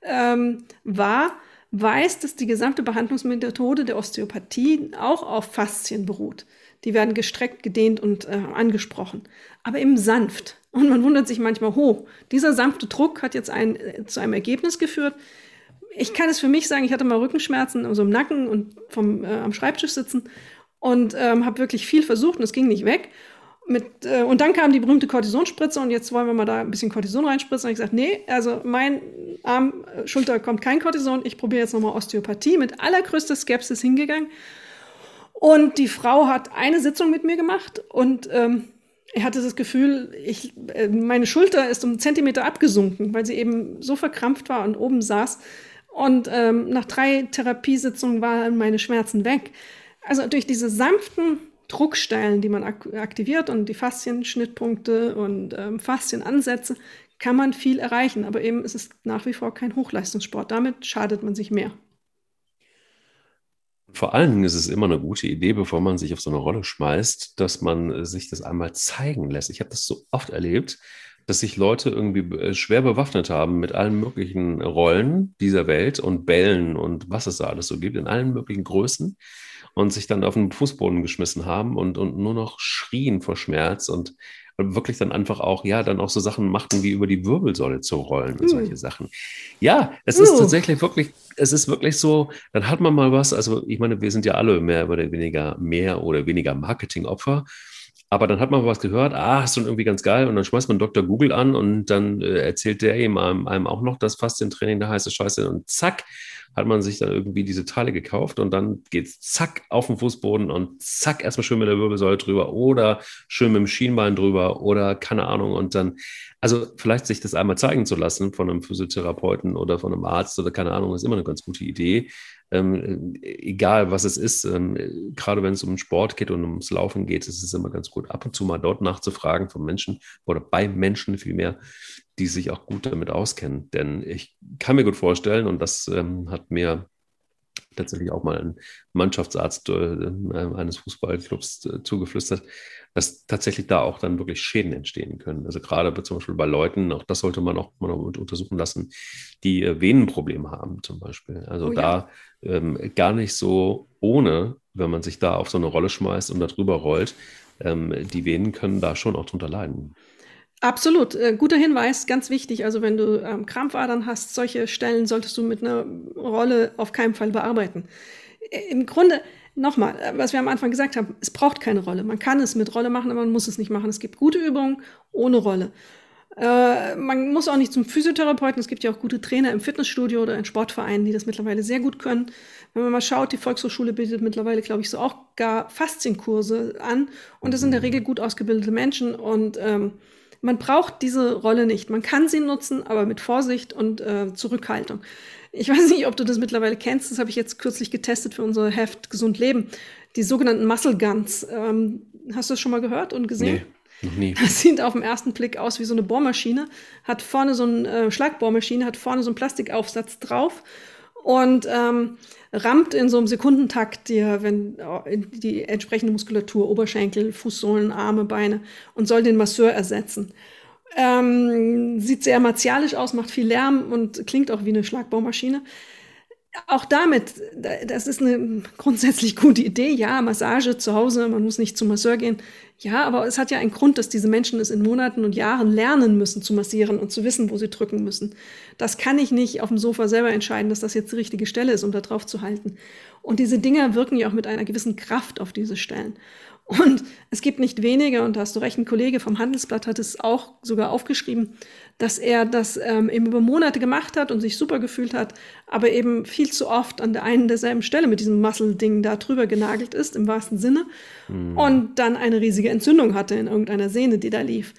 ähm, war, weiß, dass die gesamte Behandlungsmethode der Osteopathie auch auf Faszien beruht. Die werden gestreckt, gedehnt und äh, angesprochen, aber eben sanft. Und man wundert sich manchmal, hoch. Dieser sanfte Druck hat jetzt ein, äh, zu einem Ergebnis geführt. Ich kann es für mich sagen, ich hatte mal Rückenschmerzen, also im Nacken und vom, äh, am Schreibtisch sitzen und ähm, habe wirklich viel versucht und es ging nicht weg. Mit, äh, und dann kam die berühmte Kortisonspritze und jetzt wollen wir mal da ein bisschen Kortison reinspritzen. Und ich gesagt, nee, also mein Arm, äh, Schulter kommt kein Kortison. Ich probiere jetzt nochmal Osteopathie. Mit allergrößter Skepsis hingegangen. Und die Frau hat eine Sitzung mit mir gemacht und ähm, ich hatte das Gefühl, ich, äh, meine Schulter ist um einen Zentimeter abgesunken, weil sie eben so verkrampft war und oben saß. Und ähm, nach drei Therapiesitzungen waren meine Schmerzen weg. Also durch diese sanften Druckstellen, die man ak aktiviert und die Faszienschnittpunkte und ähm, Faszienansätze, kann man viel erreichen. Aber eben ist es nach wie vor kein Hochleistungssport. Damit schadet man sich mehr. Vor allen Dingen ist es immer eine gute Idee, bevor man sich auf so eine Rolle schmeißt, dass man sich das einmal zeigen lässt. Ich habe das so oft erlebt, dass sich Leute irgendwie äh, schwer bewaffnet haben mit allen möglichen Rollen dieser Welt und Bällen und was es da alles so gibt, in allen möglichen Größen und sich dann auf den Fußboden geschmissen haben und, und nur noch schrien vor Schmerz und wirklich dann einfach auch, ja, dann auch so Sachen machten, wie über die Wirbelsäule zu rollen und uh. solche Sachen. Ja, es ist tatsächlich wirklich, es ist wirklich so, dann hat man mal was, also ich meine, wir sind ja alle mehr oder weniger, mehr oder weniger Marketingopfer. Aber dann hat man was gehört, ah, ist schon irgendwie ganz geil. Und dann schmeißt man Dr. Google an und dann äh, erzählt der ihm einem, einem auch noch, dass Faszientraining da heißt, Scheiße. Und zack, hat man sich dann irgendwie diese Teile gekauft und dann geht's zack auf den Fußboden und zack erstmal schön mit der Wirbelsäule drüber oder schön mit dem Schienbein drüber oder keine Ahnung und dann, Also vielleicht sich das einmal zeigen zu lassen von einem Physiotherapeuten oder von einem Arzt oder keine Ahnung, ist immer eine ganz gute Idee. Ähm, egal was es ist, ähm, gerade wenn es um Sport geht und ums Laufen geht, ist es immer ganz gut, ab und zu mal dort nachzufragen von Menschen oder bei Menschen vielmehr, die sich auch gut damit auskennen. Denn ich kann mir gut vorstellen, und das ähm, hat mir tatsächlich auch mal ein Mannschaftsarzt äh, eines Fußballclubs äh, zugeflüstert, dass tatsächlich da auch dann wirklich Schäden entstehen können. Also gerade zum Beispiel bei Leuten, auch das sollte man auch mal untersuchen lassen, die äh, Venenprobleme haben zum Beispiel. Also oh, da ja. ähm, gar nicht so ohne, wenn man sich da auf so eine Rolle schmeißt und da drüber rollt, ähm, die Venen können da schon auch drunter leiden. Absolut, äh, guter Hinweis, ganz wichtig. Also wenn du ähm, Krampfadern hast, solche Stellen solltest du mit einer Rolle auf keinen Fall bearbeiten. Äh, Im Grunde, nochmal, äh, was wir am Anfang gesagt haben, es braucht keine Rolle. Man kann es mit Rolle machen, aber man muss es nicht machen. Es gibt gute Übungen ohne Rolle. Man muss auch nicht zum Physiotherapeuten. Es gibt ja auch gute Trainer im Fitnessstudio oder in Sportvereinen, die das mittlerweile sehr gut können. Wenn man mal schaut, die Volkshochschule bietet mittlerweile, glaube ich, so auch gar Faszienkurse an. Und das sind in der Regel gut ausgebildete Menschen und ähm, man braucht diese Rolle nicht. Man kann sie nutzen, aber mit Vorsicht und äh, Zurückhaltung. Ich weiß nicht, ob du das mittlerweile kennst. Das habe ich jetzt kürzlich getestet für unser Heft Gesund Leben. Die sogenannten Muscle Guns. Ähm, hast du das schon mal gehört und gesehen? Nee. Noch nie. Das sieht auf den ersten Blick aus wie so eine Bohrmaschine, hat vorne so eine äh, Schlagbohrmaschine, hat vorne so einen Plastikaufsatz drauf und ähm, rammt in so einem Sekundentakt die, wenn, die entsprechende Muskulatur, Oberschenkel, Fußsohlen, Arme, Beine und soll den Masseur ersetzen. Ähm, sieht sehr martialisch aus, macht viel Lärm und klingt auch wie eine Schlagbaumaschine auch damit, das ist eine grundsätzlich gute Idee. Ja, Massage zu Hause, man muss nicht zum Masseur gehen. Ja, aber es hat ja einen Grund, dass diese Menschen es in Monaten und Jahren lernen müssen zu massieren und zu wissen, wo sie drücken müssen. Das kann ich nicht auf dem Sofa selber entscheiden, dass das jetzt die richtige Stelle ist, um da drauf zu halten. Und diese Dinger wirken ja auch mit einer gewissen Kraft auf diese Stellen. Und es gibt nicht wenige, und da hast du recht, ein Kollege vom Handelsblatt hat es auch sogar aufgeschrieben, dass er das ähm, eben über Monate gemacht hat und sich super gefühlt hat, aber eben viel zu oft an der einen derselben Stelle mit diesem Muscle-Ding da drüber genagelt ist, im wahrsten Sinne, mhm. und dann eine riesige Entzündung hatte in irgendeiner Sehne, die da lief.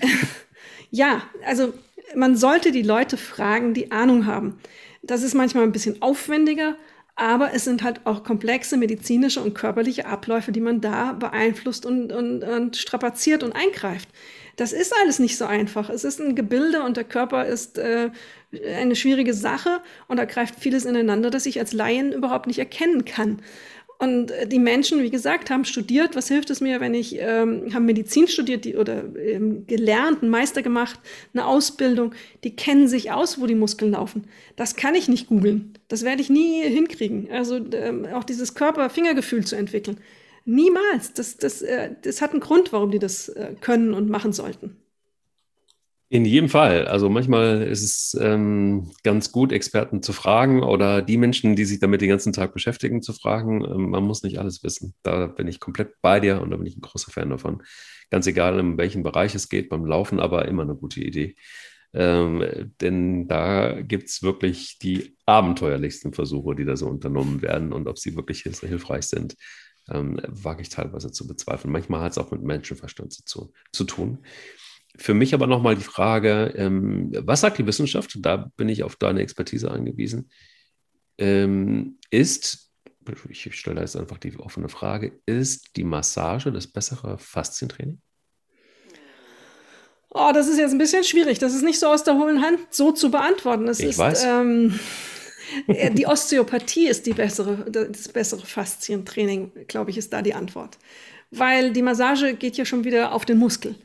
ja, also man sollte die Leute fragen, die Ahnung haben. Das ist manchmal ein bisschen aufwendiger, aber es sind halt auch komplexe medizinische und körperliche Abläufe, die man da beeinflusst und, und, und strapaziert und eingreift. Das ist alles nicht so einfach. Es ist ein Gebilde und der Körper ist äh, eine schwierige Sache und da greift vieles ineinander, das ich als Laien überhaupt nicht erkennen kann. Und äh, die Menschen, wie gesagt, haben studiert. Was hilft es mir, wenn ich ähm, haben Medizin studiert die, oder ähm, gelernt, einen Meister gemacht, eine Ausbildung? Die kennen sich aus, wo die Muskeln laufen. Das kann ich nicht googeln. Das werde ich nie hinkriegen. Also ähm, auch dieses Körper-Fingergefühl zu entwickeln. Niemals. Das, das, äh, das hat einen Grund, warum die das äh, können und machen sollten. In jedem Fall. Also manchmal ist es ähm, ganz gut, Experten zu fragen oder die Menschen, die sich damit den ganzen Tag beschäftigen, zu fragen. Ähm, man muss nicht alles wissen. Da bin ich komplett bei dir und da bin ich ein großer Fan davon. Ganz egal, in welchem Bereich es geht, beim Laufen aber immer eine gute Idee. Ähm, denn da gibt es wirklich die abenteuerlichsten Versuche, die da so unternommen werden und ob sie wirklich hilfreich sind, ähm, wage ich teilweise zu bezweifeln. Manchmal hat es auch mit Menschenverstand zu, zu tun. Für mich aber nochmal die Frage, ähm, was sagt die Wissenschaft? Da bin ich auf deine Expertise angewiesen. Ähm, ist, ich stelle jetzt einfach die offene Frage, ist die Massage das bessere Faszientraining? Oh, das ist jetzt ein bisschen schwierig. Das ist nicht so aus der hohlen Hand so zu beantworten. Es ich ist, weiß. Ähm, die Osteopathie ist die bessere, das bessere Faszientraining, glaube ich, ist da die Antwort. Weil die Massage geht ja schon wieder auf den Muskel.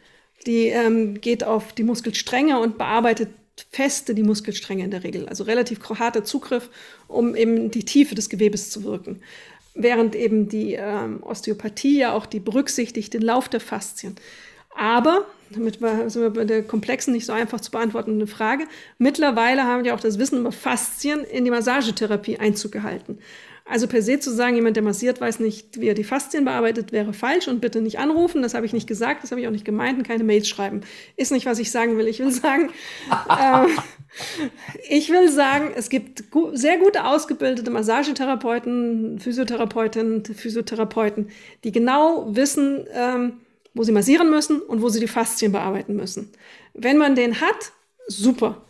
Die ähm, geht auf die Muskelstränge und bearbeitet feste die Muskelstränge in der Regel. Also relativ harter Zugriff, um eben die Tiefe des Gewebes zu wirken. Während eben die ähm, Osteopathie ja auch die berücksichtigt, den Lauf der Faszien. Aber, damit wir, sind wir bei der komplexen, nicht so einfach zu beantwortenden Frage, mittlerweile haben wir auch das Wissen über Faszien in die Massagetherapie Einzug gehalten. Also per se zu sagen, jemand, der massiert, weiß nicht, wie er die Faszien bearbeitet, wäre falsch und bitte nicht anrufen. Das habe ich nicht gesagt, das habe ich auch nicht gemeint und keine Mails schreiben. Ist nicht, was ich sagen will. Ich will sagen, äh, ich will sagen, es gibt gu sehr gute ausgebildete Massagetherapeuten, Physiotherapeutinnen, Physiotherapeuten, die genau wissen, ähm, wo sie massieren müssen und wo sie die Faszien bearbeiten müssen. Wenn man den hat, super.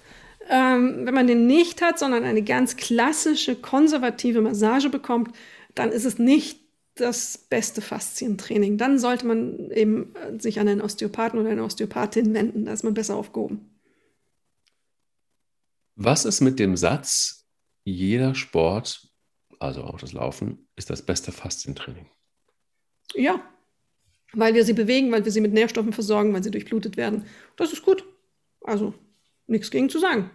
Ähm, wenn man den nicht hat, sondern eine ganz klassische konservative Massage bekommt, dann ist es nicht das beste Faszientraining. Dann sollte man eben äh, sich an einen Osteopathen oder eine Osteopathin wenden. Da ist man besser aufgehoben. Was ist mit dem Satz, jeder Sport, also auch das Laufen, ist das beste Faszientraining? Ja, weil wir sie bewegen, weil wir sie mit Nährstoffen versorgen, weil sie durchblutet werden. Das ist gut. Also nichts gegen zu sagen.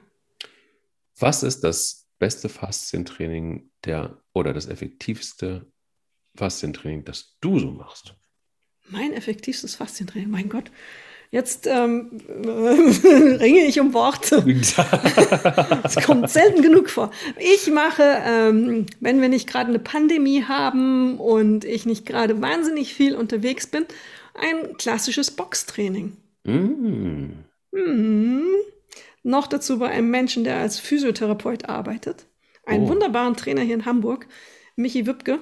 Was ist das beste Faszientraining der oder das effektivste Faszientraining, das du so machst? Mein effektivstes Faszientraining, mein Gott. Jetzt ähm, ringe ich um Worte. Es kommt selten genug vor. Ich mache, ähm, wenn wir nicht gerade eine Pandemie haben und ich nicht gerade wahnsinnig viel unterwegs bin, ein klassisches Boxtraining. Mm. Mhm. Noch dazu bei einem Menschen, der als Physiotherapeut arbeitet. Einen oh. wunderbaren Trainer hier in Hamburg, Michi Wübke.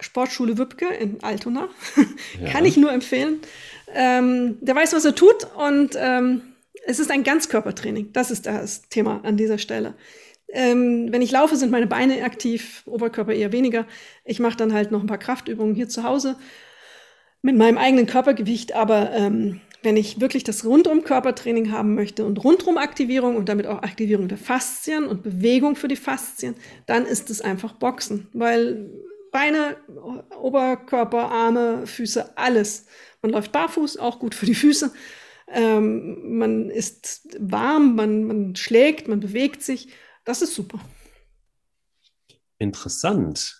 Sportschule Wübke in Altona. Ja. Kann ich nur empfehlen. Ähm, der weiß, was er tut und ähm, es ist ein Ganzkörpertraining. Das ist das Thema an dieser Stelle. Ähm, wenn ich laufe, sind meine Beine aktiv, Oberkörper eher weniger. Ich mache dann halt noch ein paar Kraftübungen hier zu Hause mit meinem eigenen Körpergewicht. Aber ähm, wenn ich wirklich das Rundum-Körpertraining haben möchte und Rundum-Aktivierung und damit auch Aktivierung der Faszien und Bewegung für die Faszien, dann ist es einfach Boxen, weil Beine, Oberkörper, Arme, Füße, alles. Man läuft barfuß, auch gut für die Füße. Ähm, man ist warm, man, man schlägt, man bewegt sich. Das ist super. Interessant.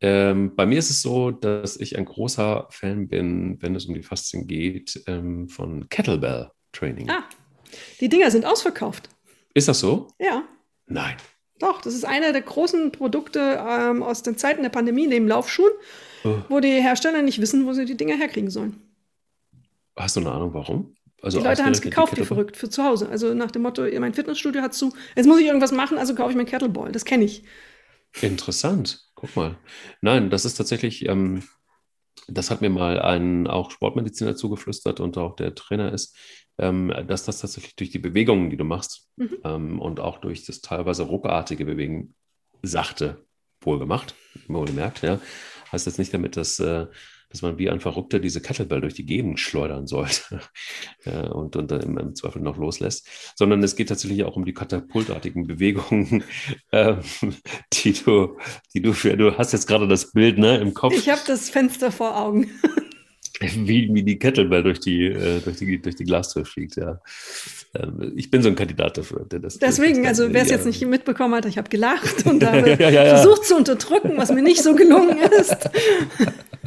Ähm, bei mir ist es so, dass ich ein großer Fan bin, wenn es um die Faszien geht, ähm, von Kettlebell Training. Ah, die Dinger sind ausverkauft. Ist das so? Ja. Nein. Doch, das ist einer der großen Produkte ähm, aus den Zeiten der Pandemie neben Laufschuhen, oh. wo die Hersteller nicht wissen, wo sie die Dinger herkriegen sollen. Hast du eine Ahnung, warum? Also die Leute haben es gekauft, wie verrückt, für zu Hause. Also nach dem Motto, mein Fitnessstudio hat zu, jetzt muss ich irgendwas machen, also kaufe ich mir Kettleball. Das kenne ich. Interessant. Guck mal. Nein, das ist tatsächlich, ähm, das hat mir mal ein auch Sportmediziner zugeflüstert und auch der Trainer ist, ähm, dass das tatsächlich durch die Bewegungen, die du machst mhm. ähm, und auch durch das teilweise ruckartige Bewegen sachte, wohlgemacht, wohlgemerkt, ja, heißt jetzt nicht damit, dass, äh, dass man wie ein Verrückter diese Kettlebell durch die Gegend schleudern sollte und, und dann im, im, Zweifel noch loslässt, sondern es geht tatsächlich auch um die katapultartigen Bewegungen, äh, die du, die du für, du hast jetzt gerade das Bild ne, im Kopf. Ich habe das Fenster vor Augen. wie, wie die Kettlebell durch die, äh, durch die, durch die Glastür fliegt, ja. Ähm, ich bin so ein Kandidat dafür. Das, Deswegen, das also wer es jetzt nicht mitbekommen hat, ich habe gelacht und habe ja, ja, ja, versucht zu unterdrücken, was mir nicht so gelungen ist.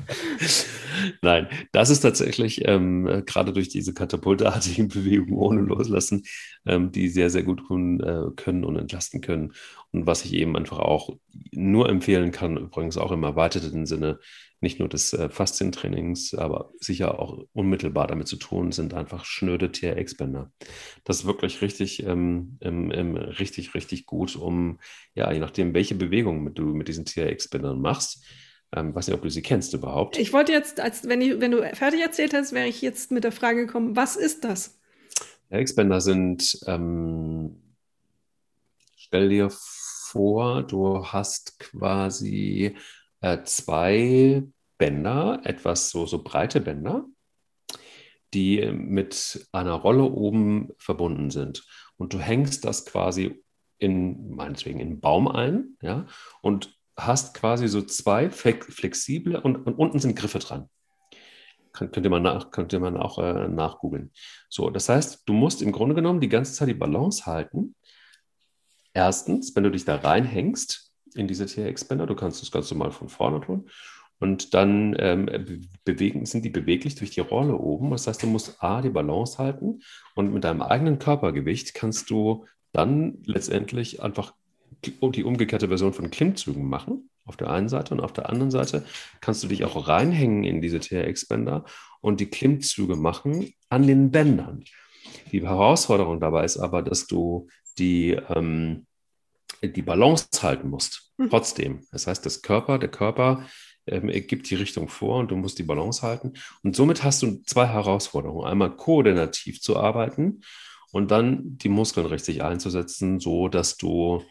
Nein, das ist tatsächlich ähm, gerade durch diese katapultartigen Bewegungen ohne Loslassen, ähm, die sehr, sehr gut tun äh, können und entlasten können. Und was ich eben einfach auch nur empfehlen kann, übrigens auch im erweiterten Sinne, nicht nur des äh, Faszientrainings, aber sicher auch unmittelbar damit zu tun, sind einfach schnöde TRX-Bänder. Das ist wirklich richtig, ähm, ähm, ähm, richtig, richtig gut, um, ja, je nachdem, welche Bewegungen du mit diesen TRX-Bändern machst, ähm, weiß nicht, ob du sie kennst überhaupt. Ich wollte jetzt, als wenn, ich, wenn du fertig erzählt hast, wäre ich jetzt mit der Frage gekommen, was ist das? TRX-Bänder sind, ähm, stell dir vor, du hast quasi äh, zwei Bänder, etwas so, so breite Bänder, die mit einer Rolle oben verbunden sind. Und du hängst das quasi in, meinetwegen, in einen Baum ein, ja, und hast quasi so zwei flexible und, und unten sind Griffe dran. könnt ihr mal, nach, könnt ihr mal auch äh, nachgoogeln. So, das heißt, du musst im Grunde genommen die ganze Zeit die Balance halten. Erstens, wenn du dich da reinhängst in diese TRX-Bänder, du kannst das Ganze mal von vorne tun. Und dann ähm, bewegen, sind die beweglich durch die Rolle oben. Das heißt, du musst A, die Balance halten und mit deinem eigenen Körpergewicht kannst du dann letztendlich einfach die umgekehrte Version von Klimmzügen machen, auf der einen Seite und auf der anderen Seite kannst du dich auch reinhängen in diese TRX-Bänder und die Klimmzüge machen an den Bändern. Die Herausforderung dabei ist aber, dass du die, ähm, die Balance halten musst, hm. trotzdem. Das heißt, das Körper, der Körper ähm, gibt die Richtung vor und du musst die Balance halten. Und somit hast du zwei Herausforderungen. Einmal koordinativ zu arbeiten und dann die Muskeln richtig einzusetzen, so dass du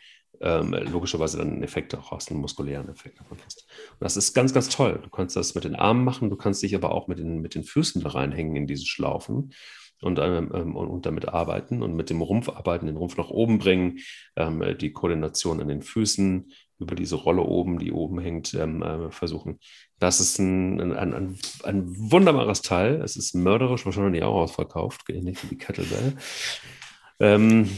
ähm, logischerweise dann einen Effekt auch hast, einen muskulären Effekt davon hast. Und das ist ganz, ganz toll. Du kannst das mit den Armen machen, du kannst dich aber auch mit den, mit den Füßen da reinhängen in diese Schlaufen und, ähm, ähm, und, und, damit arbeiten und mit dem Rumpf arbeiten, den Rumpf nach oben bringen, ähm, die Koordination an den Füßen über diese Rolle oben, die oben hängt, ähm, äh, versuchen. Das ist ein, ein, ein, ein, wunderbares Teil. Es ist mörderisch, wahrscheinlich auch ausverkauft, ähnlich wie die Kettlebell. Ähm,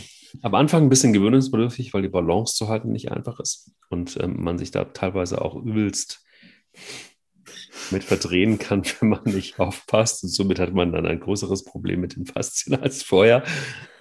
am Anfang ein bisschen gewöhnungsbedürftig, weil die Balance zu halten nicht einfach ist und ähm, man sich da teilweise auch übelst mit verdrehen kann, wenn man nicht aufpasst. Und somit hat man dann ein größeres Problem mit den Faszien als vorher.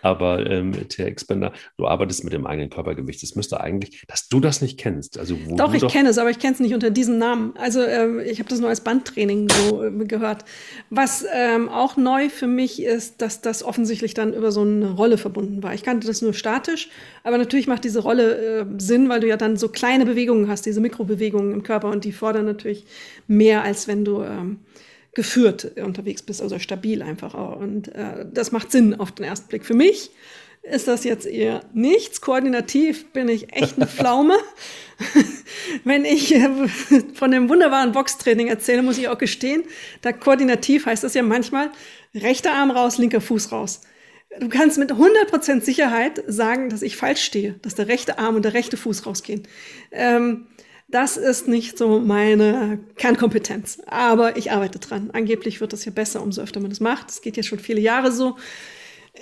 Aber ähm, TRX-Bänder, du arbeitest mit dem eigenen Körpergewicht. Das müsste eigentlich, dass du das nicht kennst. Also, doch, ich kenne es, aber ich kenne es nicht unter diesem Namen. Also ähm, ich habe das nur als Bandtraining so äh, gehört. Was ähm, auch neu für mich ist, dass das offensichtlich dann über so eine Rolle verbunden war. Ich kannte das nur statisch, aber natürlich macht diese Rolle äh, Sinn, weil du ja dann so kleine Bewegungen hast, diese Mikrobewegungen im Körper und die fordern natürlich mehr, als wenn du ähm, geführt unterwegs bist, also stabil einfach auch. Und äh, das macht Sinn auf den ersten Blick. Für mich ist das jetzt eher nichts. Koordinativ bin ich echt eine Pflaume. Wenn ich äh, von dem wunderbaren Boxtraining erzähle, muss ich auch gestehen, da koordinativ heißt das ja manchmal rechter Arm raus, linker Fuß raus. Du kannst mit 100% Sicherheit sagen, dass ich falsch stehe, dass der rechte Arm und der rechte Fuß rausgehen. Ähm, das ist nicht so meine Kernkompetenz. Aber ich arbeite dran. Angeblich wird das ja besser, umso öfter man das macht. Es geht jetzt schon viele Jahre so.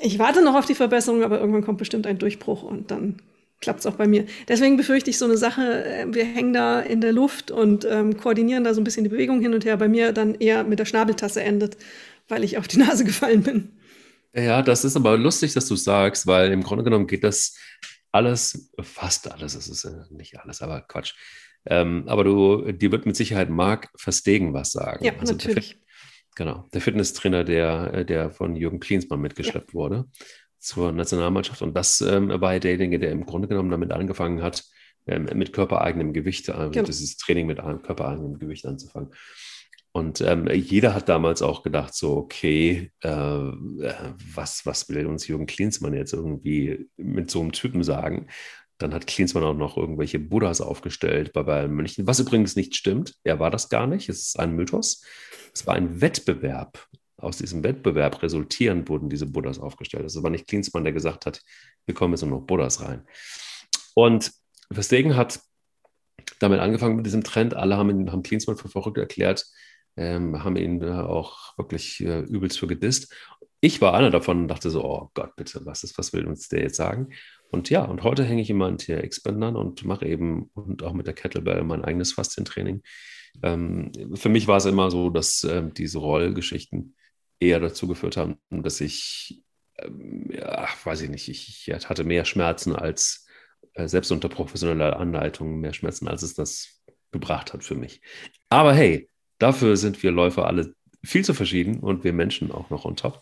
Ich warte noch auf die Verbesserung, aber irgendwann kommt bestimmt ein Durchbruch und dann klappt es auch bei mir. Deswegen befürchte ich so eine Sache, äh, wir hängen da in der Luft und ähm, koordinieren da so ein bisschen die Bewegung hin und her. Bei mir dann eher mit der Schnabeltasse endet, weil ich auf die Nase gefallen bin. Ja, das ist aber lustig, dass du sagst, weil im Grunde genommen geht das alles, fast alles, es ist nicht alles, aber Quatsch, ähm, aber du, dir wird mit Sicherheit Marc Verstegen was sagen. Ja, also natürlich. Der, genau, der Fitnesstrainer, der, der von Jürgen Klinsmann mitgeschleppt ja. wurde zur Nationalmannschaft. Und das ähm, war derjenige, der im Grunde genommen damit angefangen hat, ähm, mit körpereigenem Gewicht, äh, genau. dieses Training mit körpereigenem Gewicht anzufangen. Und ähm, jeder hat damals auch gedacht, so, okay, äh, äh, was, was will uns Jürgen Klinsmann jetzt irgendwie mit so einem Typen sagen? Dann hat Klinsmann auch noch irgendwelche Buddhas aufgestellt bei Bayern München, was übrigens nicht stimmt. Er war das gar nicht. Es ist ein Mythos. Es war ein Wettbewerb. Aus diesem Wettbewerb resultierend wurden diese Buddhas aufgestellt. Es war nicht Klinsmann, der gesagt hat, wir kommen jetzt nur noch Buddhas rein. Und Verstegen hat damit angefangen mit diesem Trend. Alle haben, ihn, haben Klinsmann für verrückt erklärt, ähm, haben ihn auch wirklich äh, übelst für gedisst. Ich war einer davon und dachte so, oh Gott, bitte, was ist, was will uns der jetzt sagen? Und ja, und heute hänge ich immer an TRX-Bändern und mache eben und auch mit der Kettlebell mein eigenes Faszientraining. Ähm, für mich war es immer so, dass äh, diese Rollgeschichten eher dazu geführt haben, dass ich, ähm, ja, weiß ich nicht, ich, ich, hatte mehr Schmerzen als, äh, selbst unter professioneller Anleitung, mehr Schmerzen, als es das gebracht hat für mich. Aber hey, dafür sind wir Läufer alle viel zu verschieden und wir Menschen auch noch on top.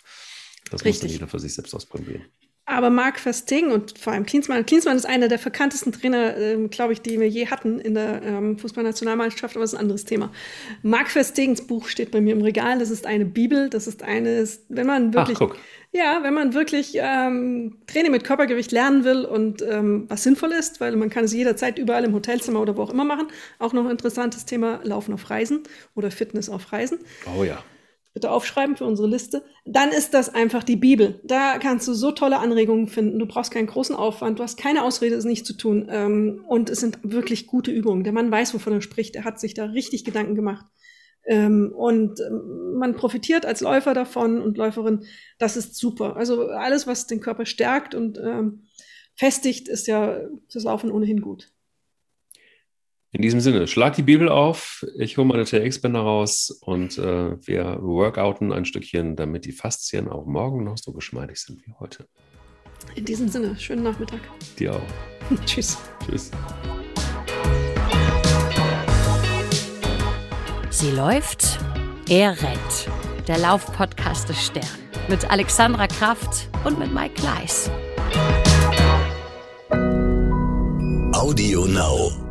Das Richtig. muss dann jeder für sich selbst ausprobieren. Aber Marc Verstegen und vor allem Klinsmann, Klinsmann ist einer der verkanntesten Trainer, äh, glaube ich, die wir je hatten in der ähm, Fußballnationalmannschaft, aber das ist ein anderes Thema. Marc Verstegens Buch steht bei mir im Regal. Das ist eine Bibel. Das ist eines, wenn man wirklich, Ach, ja, wenn man wirklich ähm, Training mit Körpergewicht lernen will und ähm, was sinnvoll ist, weil man kann es jederzeit überall im Hotelzimmer oder wo auch immer machen. Auch noch ein interessantes Thema: Laufen auf Reisen oder Fitness auf Reisen. Oh ja bitte aufschreiben für unsere Liste, dann ist das einfach die Bibel. Da kannst du so tolle Anregungen finden. Du brauchst keinen großen Aufwand, du hast keine Ausrede, es nicht zu tun. Ähm, und es sind wirklich gute Übungen. Der Mann weiß, wovon er spricht. Er hat sich da richtig Gedanken gemacht. Ähm, und ähm, man profitiert als Läufer davon und Läuferin. Das ist super. Also alles, was den Körper stärkt und festigt, ist ja fürs Laufen ohnehin gut. In diesem Sinne, schlag die Bibel auf, ich hole meine TX-Bänder raus und äh, wir workouten ein Stückchen, damit die Faszien auch morgen noch so geschmeidig sind wie heute. In diesem Sinne, schönen Nachmittag. Dir auch. Tschüss. Tschüss. Sie läuft, er rennt. Der Laufpodcast des Stern. Mit Alexandra Kraft und mit Mike Gleis. Audio Now.